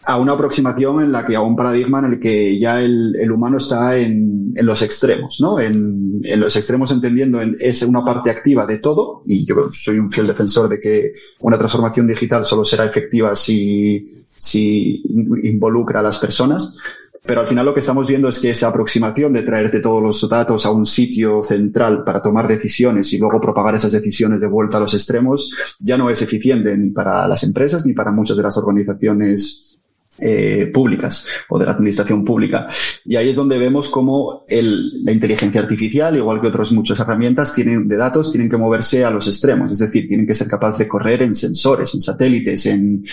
a una aproximación en la que a un paradigma en el que ya el, el humano está en, en, los extremos, ¿no? En, en, los extremos entendiendo en, es una parte activa de todo y yo soy un fiel defensor de que una transformación digital solo será efectiva si, si involucra a las personas. Pero al final lo que estamos viendo es que esa aproximación de traerte todos los datos a un sitio central para tomar decisiones y luego propagar esas decisiones de vuelta a los extremos ya no es eficiente ni para las empresas ni para muchas de las organizaciones eh, públicas o de la administración pública. Y ahí es donde vemos cómo la inteligencia artificial, igual que otras muchas herramientas tienen, de datos, tienen que moverse a los extremos. Es decir, tienen que ser capaces de correr en sensores, en satélites, en,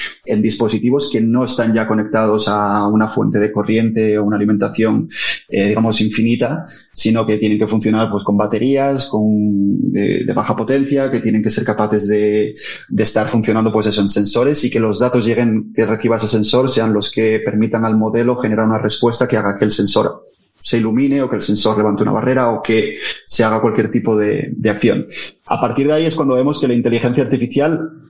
dispositivos que no están ya conectados a una fuente de corriente o una alimentación, eh, digamos, infinita, sino que tienen que funcionar pues con baterías, con de, baja potencia, que tienen que ser capaces de, de estar funcionando pues eso en sensores y que los datos lleguen, que reciba ese sensor sean los que permitan al modelo generar una respuesta que haga que el sensor se ilumine o que el sensor levante una barrera o que se haga cualquier tipo de, de acción. A partir de ahí es cuando vemos que la inteligencia artificial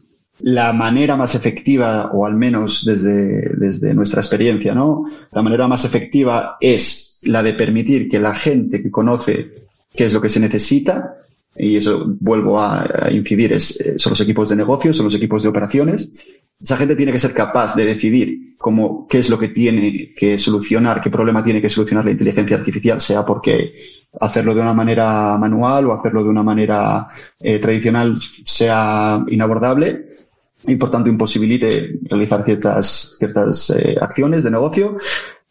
la manera más efectiva, o al menos desde, desde nuestra experiencia, ¿no? La manera más efectiva es la de permitir que la gente que conoce qué es lo que se necesita, y eso vuelvo a, incidir, eh, son los equipos de negocios, son los equipos de operaciones, esa gente tiene que ser capaz de decidir cómo, qué es lo que tiene que solucionar, qué problema tiene que solucionar la inteligencia artificial, sea porque hacerlo de una manera manual o hacerlo de una manera eh, tradicional sea inabordable y por tanto imposibilite realizar ciertas, ciertas eh, acciones de negocio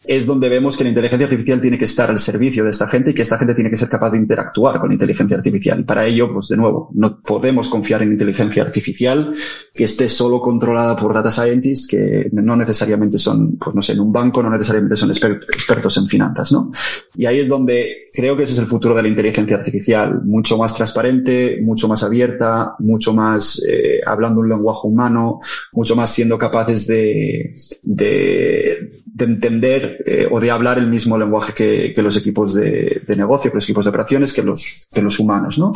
es donde vemos que la inteligencia artificial tiene que estar al servicio de esta gente y que esta gente tiene que ser capaz de interactuar con la inteligencia artificial. Para ello, pues de nuevo, no podemos confiar en inteligencia artificial que esté solo controlada por data scientists que no necesariamente son, pues no sé, en un banco no necesariamente son expertos en finanzas, ¿no? Y ahí es donde creo que ese es el futuro de la inteligencia artificial, mucho más transparente, mucho más abierta, mucho más eh, hablando un lenguaje humano, mucho más siendo capaces de, de, de entender eh, o de hablar el mismo lenguaje que, que los equipos de, de, negocio, que los equipos de operaciones, que los, que los humanos, ¿no?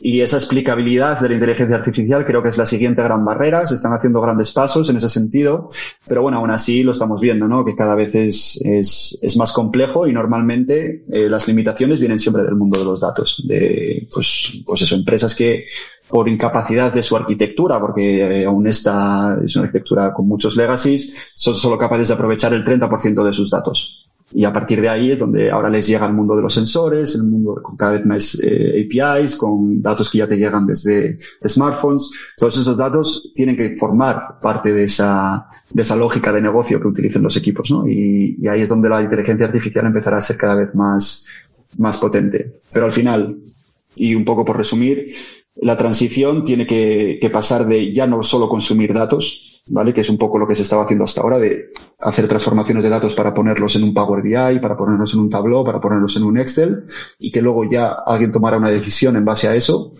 Y esa explicabilidad de la inteligencia artificial creo que es la siguiente gran barrera. Se están haciendo grandes pasos en ese sentido, pero bueno, aún así lo estamos viendo, ¿no? Que cada vez es, es, es más complejo y normalmente eh, las limitaciones vienen siempre del mundo de los datos, de, pues, pues eso, empresas que por incapacidad de su arquitectura, porque eh, aún esta es una arquitectura con muchos legacies, son solo capaces de aprovechar el 30% de sus datos. Y a partir de ahí es donde ahora les llega el mundo de los sensores, el mundo con cada vez más eh, APIs, con datos que ya te llegan desde smartphones. Todos esos datos tienen que formar parte de esa, de esa lógica de negocio que utilicen los equipos, ¿no? Y, y ahí es donde la inteligencia artificial empezará a ser cada vez más, más potente. Pero al final, y un poco por resumir, la transición tiene que, pasar de ya no solo consumir datos, ¿vale? Que es un poco lo que se estaba haciendo hasta ahora, de hacer transformaciones de datos para ponerlos en un Power BI, para ponerlos en un Tableau, para ponerlos en un Excel, y que luego ya alguien tomara una decisión en base a eso.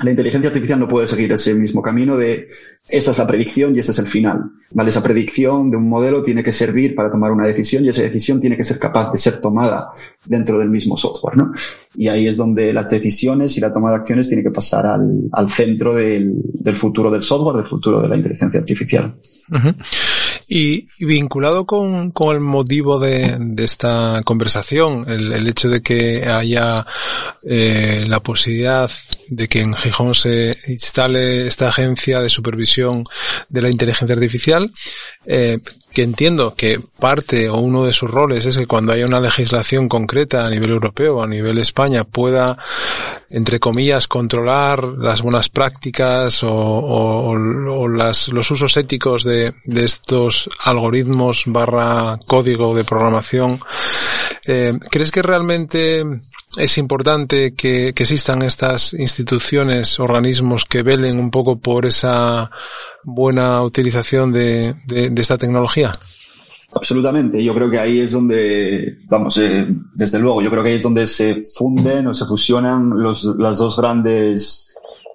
La inteligencia artificial no puede seguir ese mismo camino de esta es la predicción y este es el final. ¿Vale? Esa predicción de un modelo tiene que servir para tomar una decisión y esa decisión tiene que ser capaz de ser tomada dentro del mismo software, ¿no? Y ahí es donde las decisiones y la toma de acciones tiene que pasar al, al centro del, del, futuro del software, del futuro de la inteligencia artificial. Y, vinculado con, con el motivo de, de esta conversación, el, el, hecho de que haya eh, la posibilidad de que en Gijón se instale esta agencia de supervisión de la inteligencia artificial, eh, que entiendo que parte o uno de sus roles es que cuando haya una legislación concreta a nivel europeo o a nivel España pueda, entre comillas, controlar las buenas prácticas o, las, los usos éticos de, de, estos algoritmos barra código de programación. Eh, ¿Crees que realmente es importante que, existan estas instituciones, organismos que velen un poco por esa buena utilización de, de, de esta tecnología? Absolutamente. Yo creo que ahí es donde, vamos, eh, desde luego, yo creo que ahí es donde se funden o se fusionan los, las dos grandes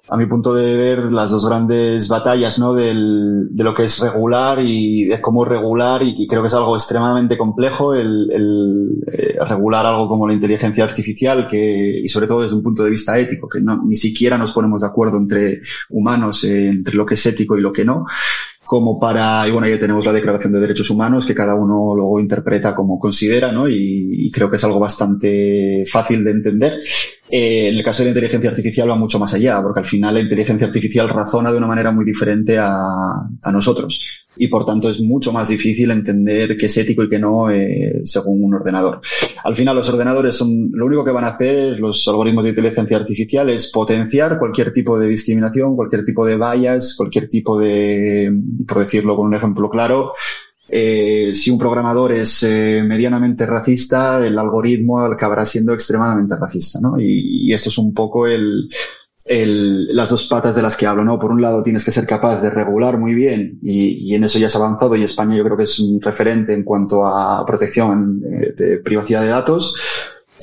a mi punto de ver, las dos grandes batallas, ¿no? Del, de lo que es regular y de cómo regular, y, creo que es algo extremadamente complejo el, el eh, regular algo como la inteligencia artificial, que, y sobre todo desde un punto de vista ético, que no, ni siquiera nos ponemos de acuerdo entre humanos, eh, entre lo que es ético y lo que no como para, y bueno, ya tenemos la Declaración de Derechos Humanos que cada uno luego interpreta como considera, ¿no? Y, y creo que es algo bastante fácil de entender. Eh, en el caso de la inteligencia artificial va mucho más allá, porque al final la inteligencia artificial razona de una manera muy diferente a, nosotros y por tanto es mucho más difícil entender qué es ético y qué no eh, según un ordenador. Al final los ordenadores son lo único que van a hacer los algoritmos de inteligencia artificial es potenciar cualquier tipo de discriminación, cualquier tipo de bias, cualquier tipo de, por decirlo con un ejemplo claro, eh, si un programador es eh, medianamente racista, el algoritmo acabará siendo extremadamente racista, ¿no? Y, y esto es un poco el, el, las dos patas de las que hablo, ¿no? Por un lado tienes que ser capaz de regular muy bien y, en eso ya has avanzado y España yo creo que es un referente en cuanto a protección eh, de privacidad de datos.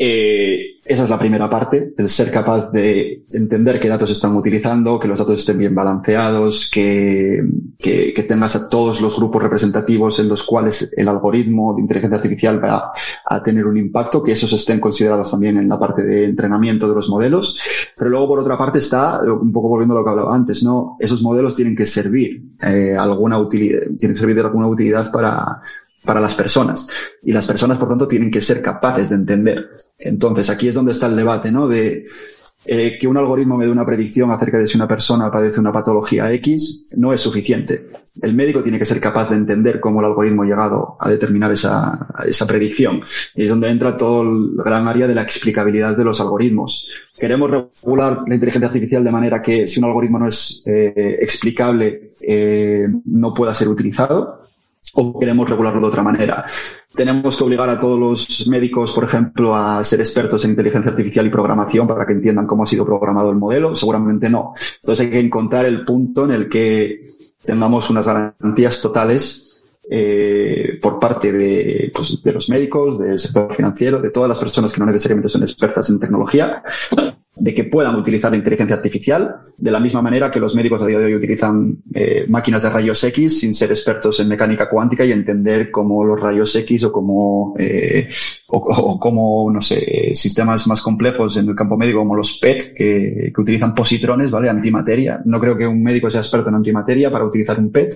Eh, esa es la primera parte, el ser capaz de entender qué datos están utilizando, que los datos estén bien balanceados, que, que, tengas a todos los grupos representativos en los cuales el algoritmo de inteligencia artificial va a tener un impacto, que esos estén considerados también en la parte de entrenamiento de los modelos. Pero luego, por otra parte, está, un poco volviendo a lo que hablaba antes, ¿no? Esos modelos tienen que servir eh, alguna utilidad, tienen que servir de alguna utilidad para, para las personas. Y las personas, por tanto, tienen que ser capaces de entender. Entonces, aquí es donde está el debate, ¿no? De eh, que un algoritmo me dé una predicción acerca de si una persona padece una patología X no es suficiente. El médico tiene que ser capaz de entender cómo el algoritmo ha llegado a determinar esa, esa predicción. Y es donde entra todo el gran área de la explicabilidad de los algoritmos. Queremos regular la inteligencia artificial de manera que si un algoritmo no es eh, explicable, eh, no pueda ser utilizado o queremos regularlo de otra manera. Tenemos que obligar a todos los médicos, por ejemplo, a ser expertos en inteligencia artificial y programación para que entiendan cómo ha sido programado el modelo. Seguramente no. Entonces hay que encontrar el punto en el que tengamos unas garantías totales eh, por parte de, pues, de los médicos, del sector financiero, de todas las personas que no necesariamente son expertas en tecnología, de que puedan utilizar la inteligencia artificial, de la misma manera que los médicos a día de hoy utilizan eh, máquinas de rayos X sin ser expertos en mecánica cuántica y entender cómo los rayos X o cómo, eh, o, o como, no sé, sistemas más complejos en el campo médico como los PET que utilizan positrones, ¿vale? Antimateria. No creo que un médico sea experto en antimateria para utilizar un PET,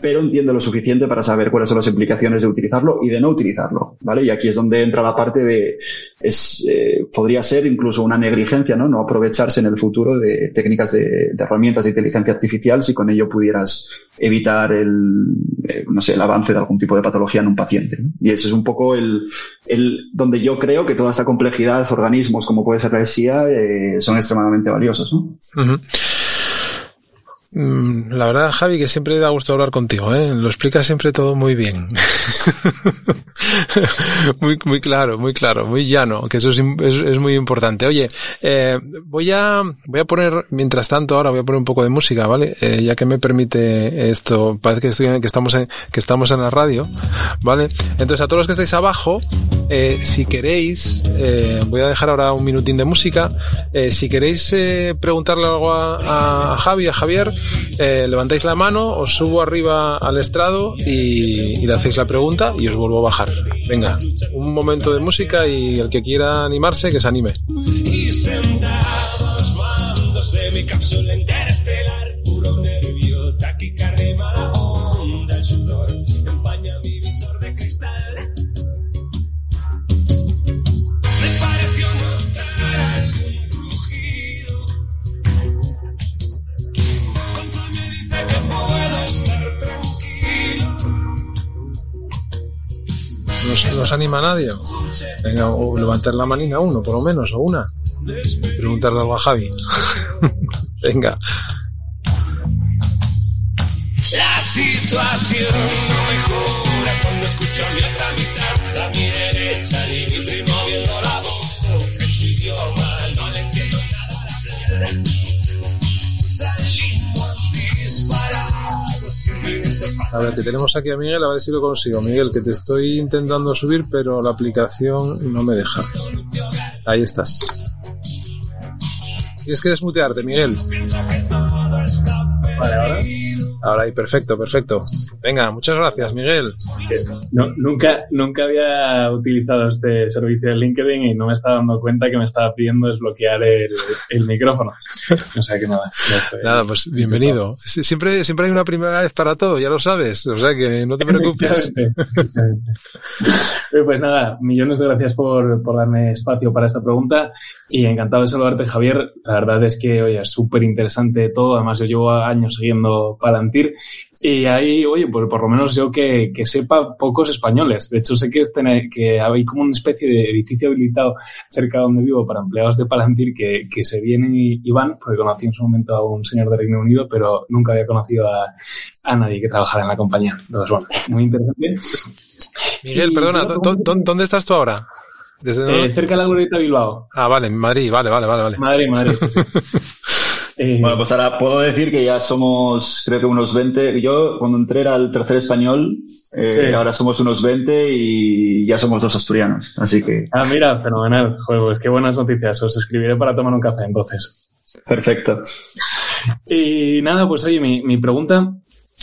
pero entiende lo suficiente para saber cuáles son las implicaciones de utilizarlo y de no utilizarlo, ¿vale? Y aquí es donde entra la parte de, es, eh, podría ser incluso una negligencia, ¿no? No aprovecharse en el futuro de técnicas de, herramientas de inteligencia artificial si con ello pudieras evitar el, eh, no sé, el avance de algún tipo de patología en un paciente. Y ese es un poco el, el, donde yo creo que toda esta complejidad, organismos como puede ser la ESIA, eh, son extremadamente valiosos, ¿no? La verdad, Javi, que siempre da gusto hablar contigo, ¿eh? Lo explicas siempre todo muy bien. muy, muy claro, muy claro, muy llano, que eso es, es, muy importante. Oye, eh, voy a, voy a poner, mientras tanto, ahora voy a poner un poco de música, ¿vale? Eh, ya que me permite esto, parece que estoy, que estamos en, que estamos en la radio, ¿vale? Entonces, a todos los que estáis abajo, eh, si queréis, voy a dejar ahora un minutín de música, si queréis preguntarle algo a, a Javi, a Javier, eh, levantáis la mano, os subo arriba al estrado y, le hacéis la pregunta y os vuelvo a bajar. Venga, un momento de música y el que quiera animarse, que se anime. Y de mi cápsula ¿Nos, nos anima nadie? Venga, o levantar la manina uno, por lo menos, o una. Preguntarle algo a Javi. Venga. La situación no A ver, que tenemos aquí a Miguel, a ver si lo consigo. Miguel, que te estoy intentando subir, pero la aplicación no me deja. Ahí estás. Tienes que desmutearte, Miguel. Vale, ahora. Ahora ahí, perfecto, perfecto. Venga, muchas gracias, Miguel. No, nunca, nunca había utilizado este servicio de LinkedIn y no me estaba dando cuenta que me estaba pidiendo desbloquear el, el micrófono. O sea que nada. Nada, pues bienvenido. Siempre, siempre hay una primera vez para todo, ya lo sabes. O sea que no te preocupes. pues nada, millones de gracias por, por darme espacio para esta pregunta y encantado de saludarte, Javier. La verdad es que, oye, es súper interesante todo. Además, yo llevo años siguiendo Palantir Y ahí, oye, pues por lo menos yo que, que sepa pocos españoles. De hecho, sé que, este, que hay como una especie de edificio habilitado cerca de donde vivo para empleados de Palantir que, que se vienen y, van, porque conocí en su momento a un señor de Reino Unido, pero nunca había conocido a, a nadie que trabajara en la compañía. Entonces, bueno, muy interesante. Miguel, perdona, ¿dónde estás tú ahora? ¿Desde eh, cerca de la Glorieta Bilbao. Ah, vale, en Madrid, vale, vale, vale. vale. Madrid, Madrid, sí, sí. Eh, bueno, pues ahora puedo decir que ya somos, creo que unos 20. Yo cuando entré era el tercer español, eh, ahora somos unos 20 y ya somos dos asturianos. Así que. Ah, mira, fenomenal. Joder, pues qué buenas noticias. Os escribiré para tomar un café entonces. Perfecto. Y nada, pues oye, mi, mi pregunta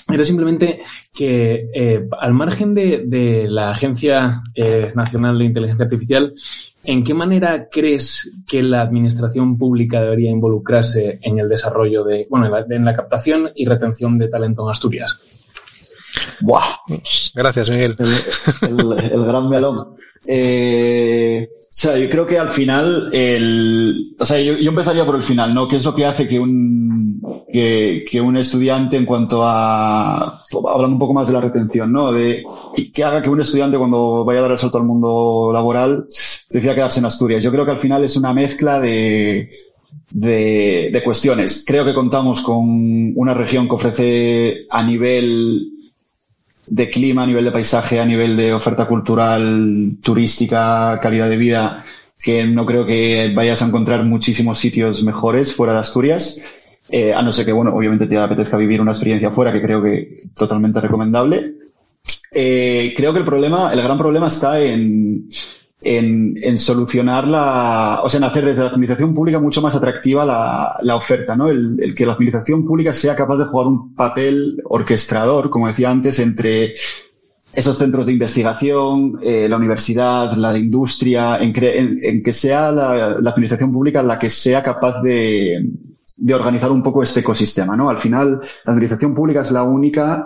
era simplemente que eh, al margen de, de la Agencia eh, Nacional de Inteligencia Artificial, ¿en qué manera crees que la administración pública debería involucrarse en el desarrollo de, bueno, en la, en la captación y retención de talento en Asturias? Buah. Gracias, Miguel. El, el, el gran melón. Eh, o sea, yo creo que al final, el, o sea, yo, yo, empezaría por el final, ¿no? ¿Qué es lo que hace que un, que, que, un estudiante en cuanto a, hablando un poco más de la retención, ¿no? De, que haga que un estudiante cuando vaya a dar el salto al mundo laboral decida quedarse en Asturias. Yo creo que al final es una mezcla de, de, de cuestiones. Creo que contamos con una región que ofrece a nivel de clima, a nivel de paisaje, a nivel de oferta cultural, turística, calidad de vida, que no creo que vayas a encontrar muchísimos sitios mejores fuera de Asturias. Eh, a no ser que, bueno, obviamente te apetezca vivir una experiencia fuera, que creo que totalmente recomendable. Eh, creo que el problema, el gran problema está en, en, solucionar la, o sea, en hacer desde la administración pública mucho más atractiva la, la oferta, ¿no? El, que la administración pública sea capaz de jugar un papel orquestador, como decía antes, entre esos centros de investigación, eh, la universidad, la industria, en, en, en que sea la, la, administración pública la que sea capaz de, de organizar un poco este ecosistema, ¿no? Al final, la administración pública es la única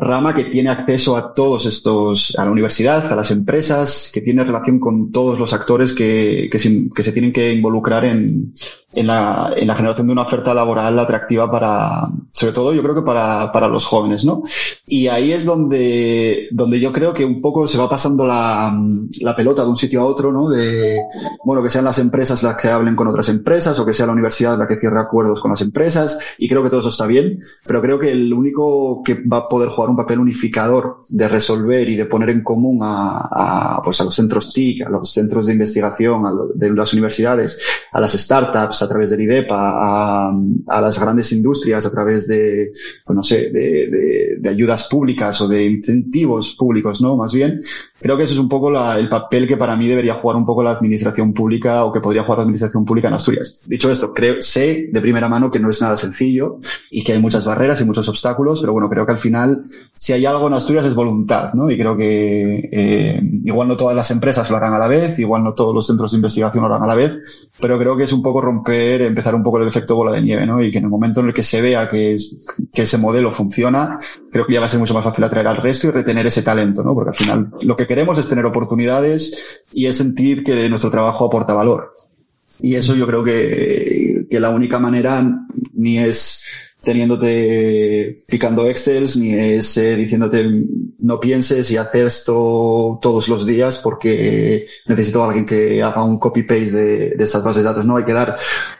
rama que tiene acceso a todos estos, a la universidad, a las empresas, que tiene relación con todos los actores que, que, se, que se tienen que involucrar en, en, la, en la generación de una oferta laboral atractiva para, sobre todo yo creo que para, para los jóvenes, ¿no? Y ahí es donde, donde yo creo que un poco se va pasando la, la pelota de un sitio a otro, ¿no? De, bueno, que sean las empresas las que hablen con otras empresas o que sea la universidad la que cierre acuerdos con las empresas y creo que todo eso está bien, pero creo que el único que va a poder jugar un papel unificador de resolver y de poner en común a, pues a los centros TIC, a los centros de investigación, a lo, de las universidades, a las startups, a través del IDEPA, a, las grandes industrias, a través de, pues no sé, de, ayudas públicas o de incentivos públicos, ¿no? Más bien, creo que eso es un poco la, el papel que para mí debería jugar un poco la administración pública o que podría jugar la administración pública en Asturias. Dicho esto, creo, sé de primera mano que no es nada sencillo y que hay muchas barreras y muchos obstáculos, pero bueno, creo que al final si hay algo en Asturias es voluntad, ¿no? Y creo que eh, igual no todas las empresas lo harán a la vez, igual no todos los centros de investigación lo harán a la vez, pero creo que es un poco romper, empezar un poco el efecto bola de nieve, ¿no? Y que en el momento en el que se vea que, es, que ese modelo funciona, creo que ya va a ser mucho más fácil atraer al resto y retener ese talento, ¿no? Porque al final lo que queremos es tener oportunidades y es sentir que nuestro trabajo aporta valor. Y eso yo creo que, que la única manera ni es teniéndote picando excels ni es eh, diciéndote no pienses y hacer esto todos los días porque necesito a alguien que haga un copy paste de, de estas bases de datos. No hay que dar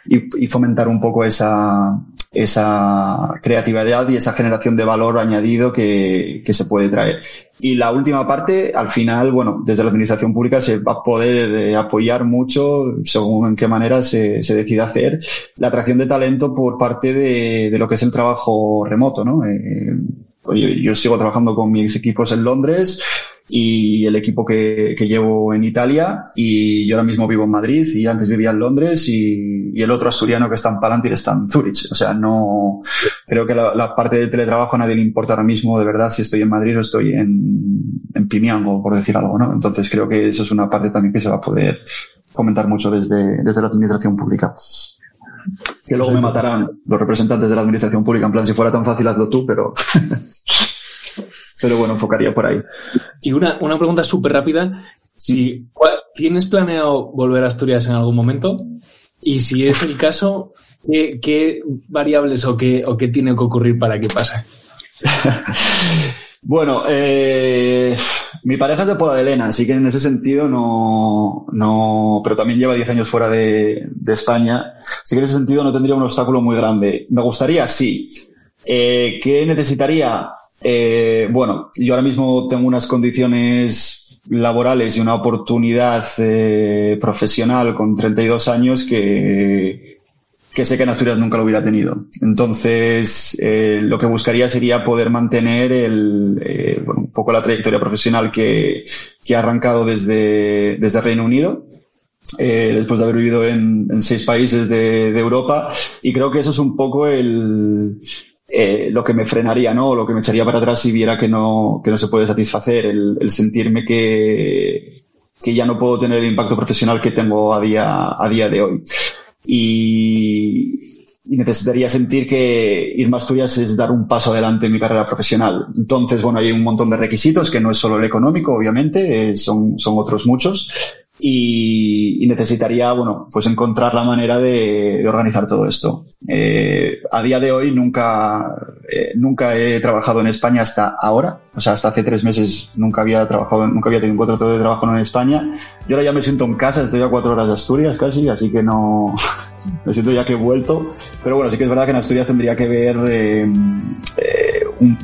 y, y, fomentar un poco esa esa creatividad y esa generación de valor añadido que, que se puede traer. Y la última parte, al final, bueno, desde la administración pública se va a poder eh, apoyar mucho, según en qué manera se, se decida hacer, la atracción de talento por parte de, de lo que es el trabajo remoto, ¿no? Eh, yo sigo trabajando con mis equipos en Londres, y el equipo que, llevo en Italia y yo ahora mismo vivo en Madrid y antes vivía en Londres y, el otro asturiano que está en Palantir está en Zurich. O sea, no, creo que la, la, parte de teletrabajo a nadie le importa ahora mismo de verdad si estoy en Madrid o estoy en, en Pimiango, por decir algo, ¿no? Entonces creo que eso es una parte también que se va a poder comentar mucho desde, desde la administración pública que luego me matarán los representantes de la administración pública en plan si fuera tan fácil hazlo tú, pero Pero bueno, enfocaría por ahí. Y una, una pregunta súper rápida. Si, ¿Tienes planeado volver a Asturias en algún momento? Y si es el caso, ¿qué, qué variables o qué, o qué tiene que ocurrir para que pase? bueno, eh, mi pareja es de Poda de Elena, así que en ese sentido no, no, pero también lleva 10 años fuera de, de España, así que en ese sentido no tendría un obstáculo muy grande. Me gustaría, sí. Eh, ¿Qué necesitaría? Eh, bueno, yo ahora mismo tengo unas condiciones laborales y una oportunidad eh, profesional con 32 años que, que sé que en Asturias nunca lo hubiera tenido. Entonces, eh, lo que buscaría sería poder mantener eh, un poco la trayectoria profesional que, ha arrancado desde, desde Reino Unido. Eh, después de haber vivido en, seis países de, Europa y creo que eso es un poco el, lo que me frenaría, ¿no? O lo que me echaría para atrás si viera que no, que no se puede satisfacer, el, el sentirme que, que ya no puedo tener el impacto profesional que tengo a día, a día de hoy. Y, necesitaría sentir que irme a Asturias es dar un paso adelante en mi carrera profesional. Entonces, bueno, hay un montón de requisitos, que no es solo el económico, obviamente, eh, son, son otros muchos, y, y, necesitaría, bueno, pues encontrar la manera de, de organizar todo esto. Eh, a día de hoy nunca, eh, nunca he trabajado en España hasta ahora, o sea, hasta hace tres meses nunca había trabajado, nunca había tenido un contrato de trabajo en España. Yo ahora ya me siento en casa, estoy a cuatro horas de Asturias casi, así que no, me siento ya que he vuelto. Pero bueno, sí que es verdad que en Asturias tendría que ver, eh, un,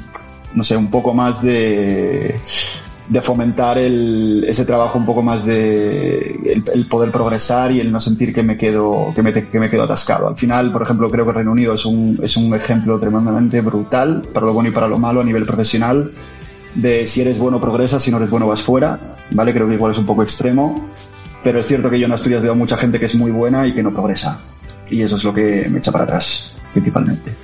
no sé, un poco más de, de fomentar el, ese trabajo un poco más de el, poder progresar y el no sentir que me quedo que me, que me quedo atascado. Al final, por ejemplo, creo que Reino Unido es un, es un ejemplo tremendamente brutal para lo bueno y para lo malo a nivel profesional de si eres bueno progresas, si no eres bueno vas fuera, ¿vale? Creo que igual es un poco extremo, pero es cierto que yo en Asturias veo mucha gente que es muy buena y que no progresa. Y eso es lo que me echa para atrás, principalmente.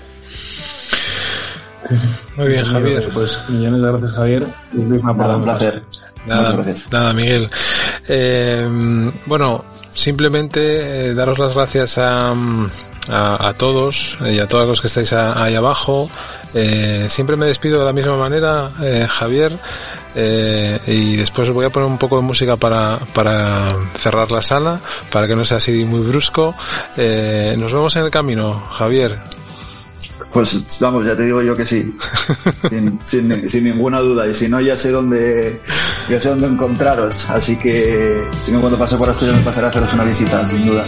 Muy bien, Javier. Pues millones de gracias, Javier. Nada, un placer. Nada, nada, Miguel. Eh, bueno, simplemente eh, daros las gracias a, a, a, todos y a todos los que estáis ahí abajo. Eh, siempre me despido de la misma manera, eh, Javier. Eh, y después voy a poner un poco de música para, para cerrar la sala, para que no sea así muy brusco. Eh, nos vemos en el camino, Javier. Pues vamos, ya te digo yo que sí, sin, sin, sin, ninguna duda. Y si no, ya sé dónde, ya sé dónde encontraros. Así que, si me cuando pase por Asturias me pasaré a haceros una visita, sin duda.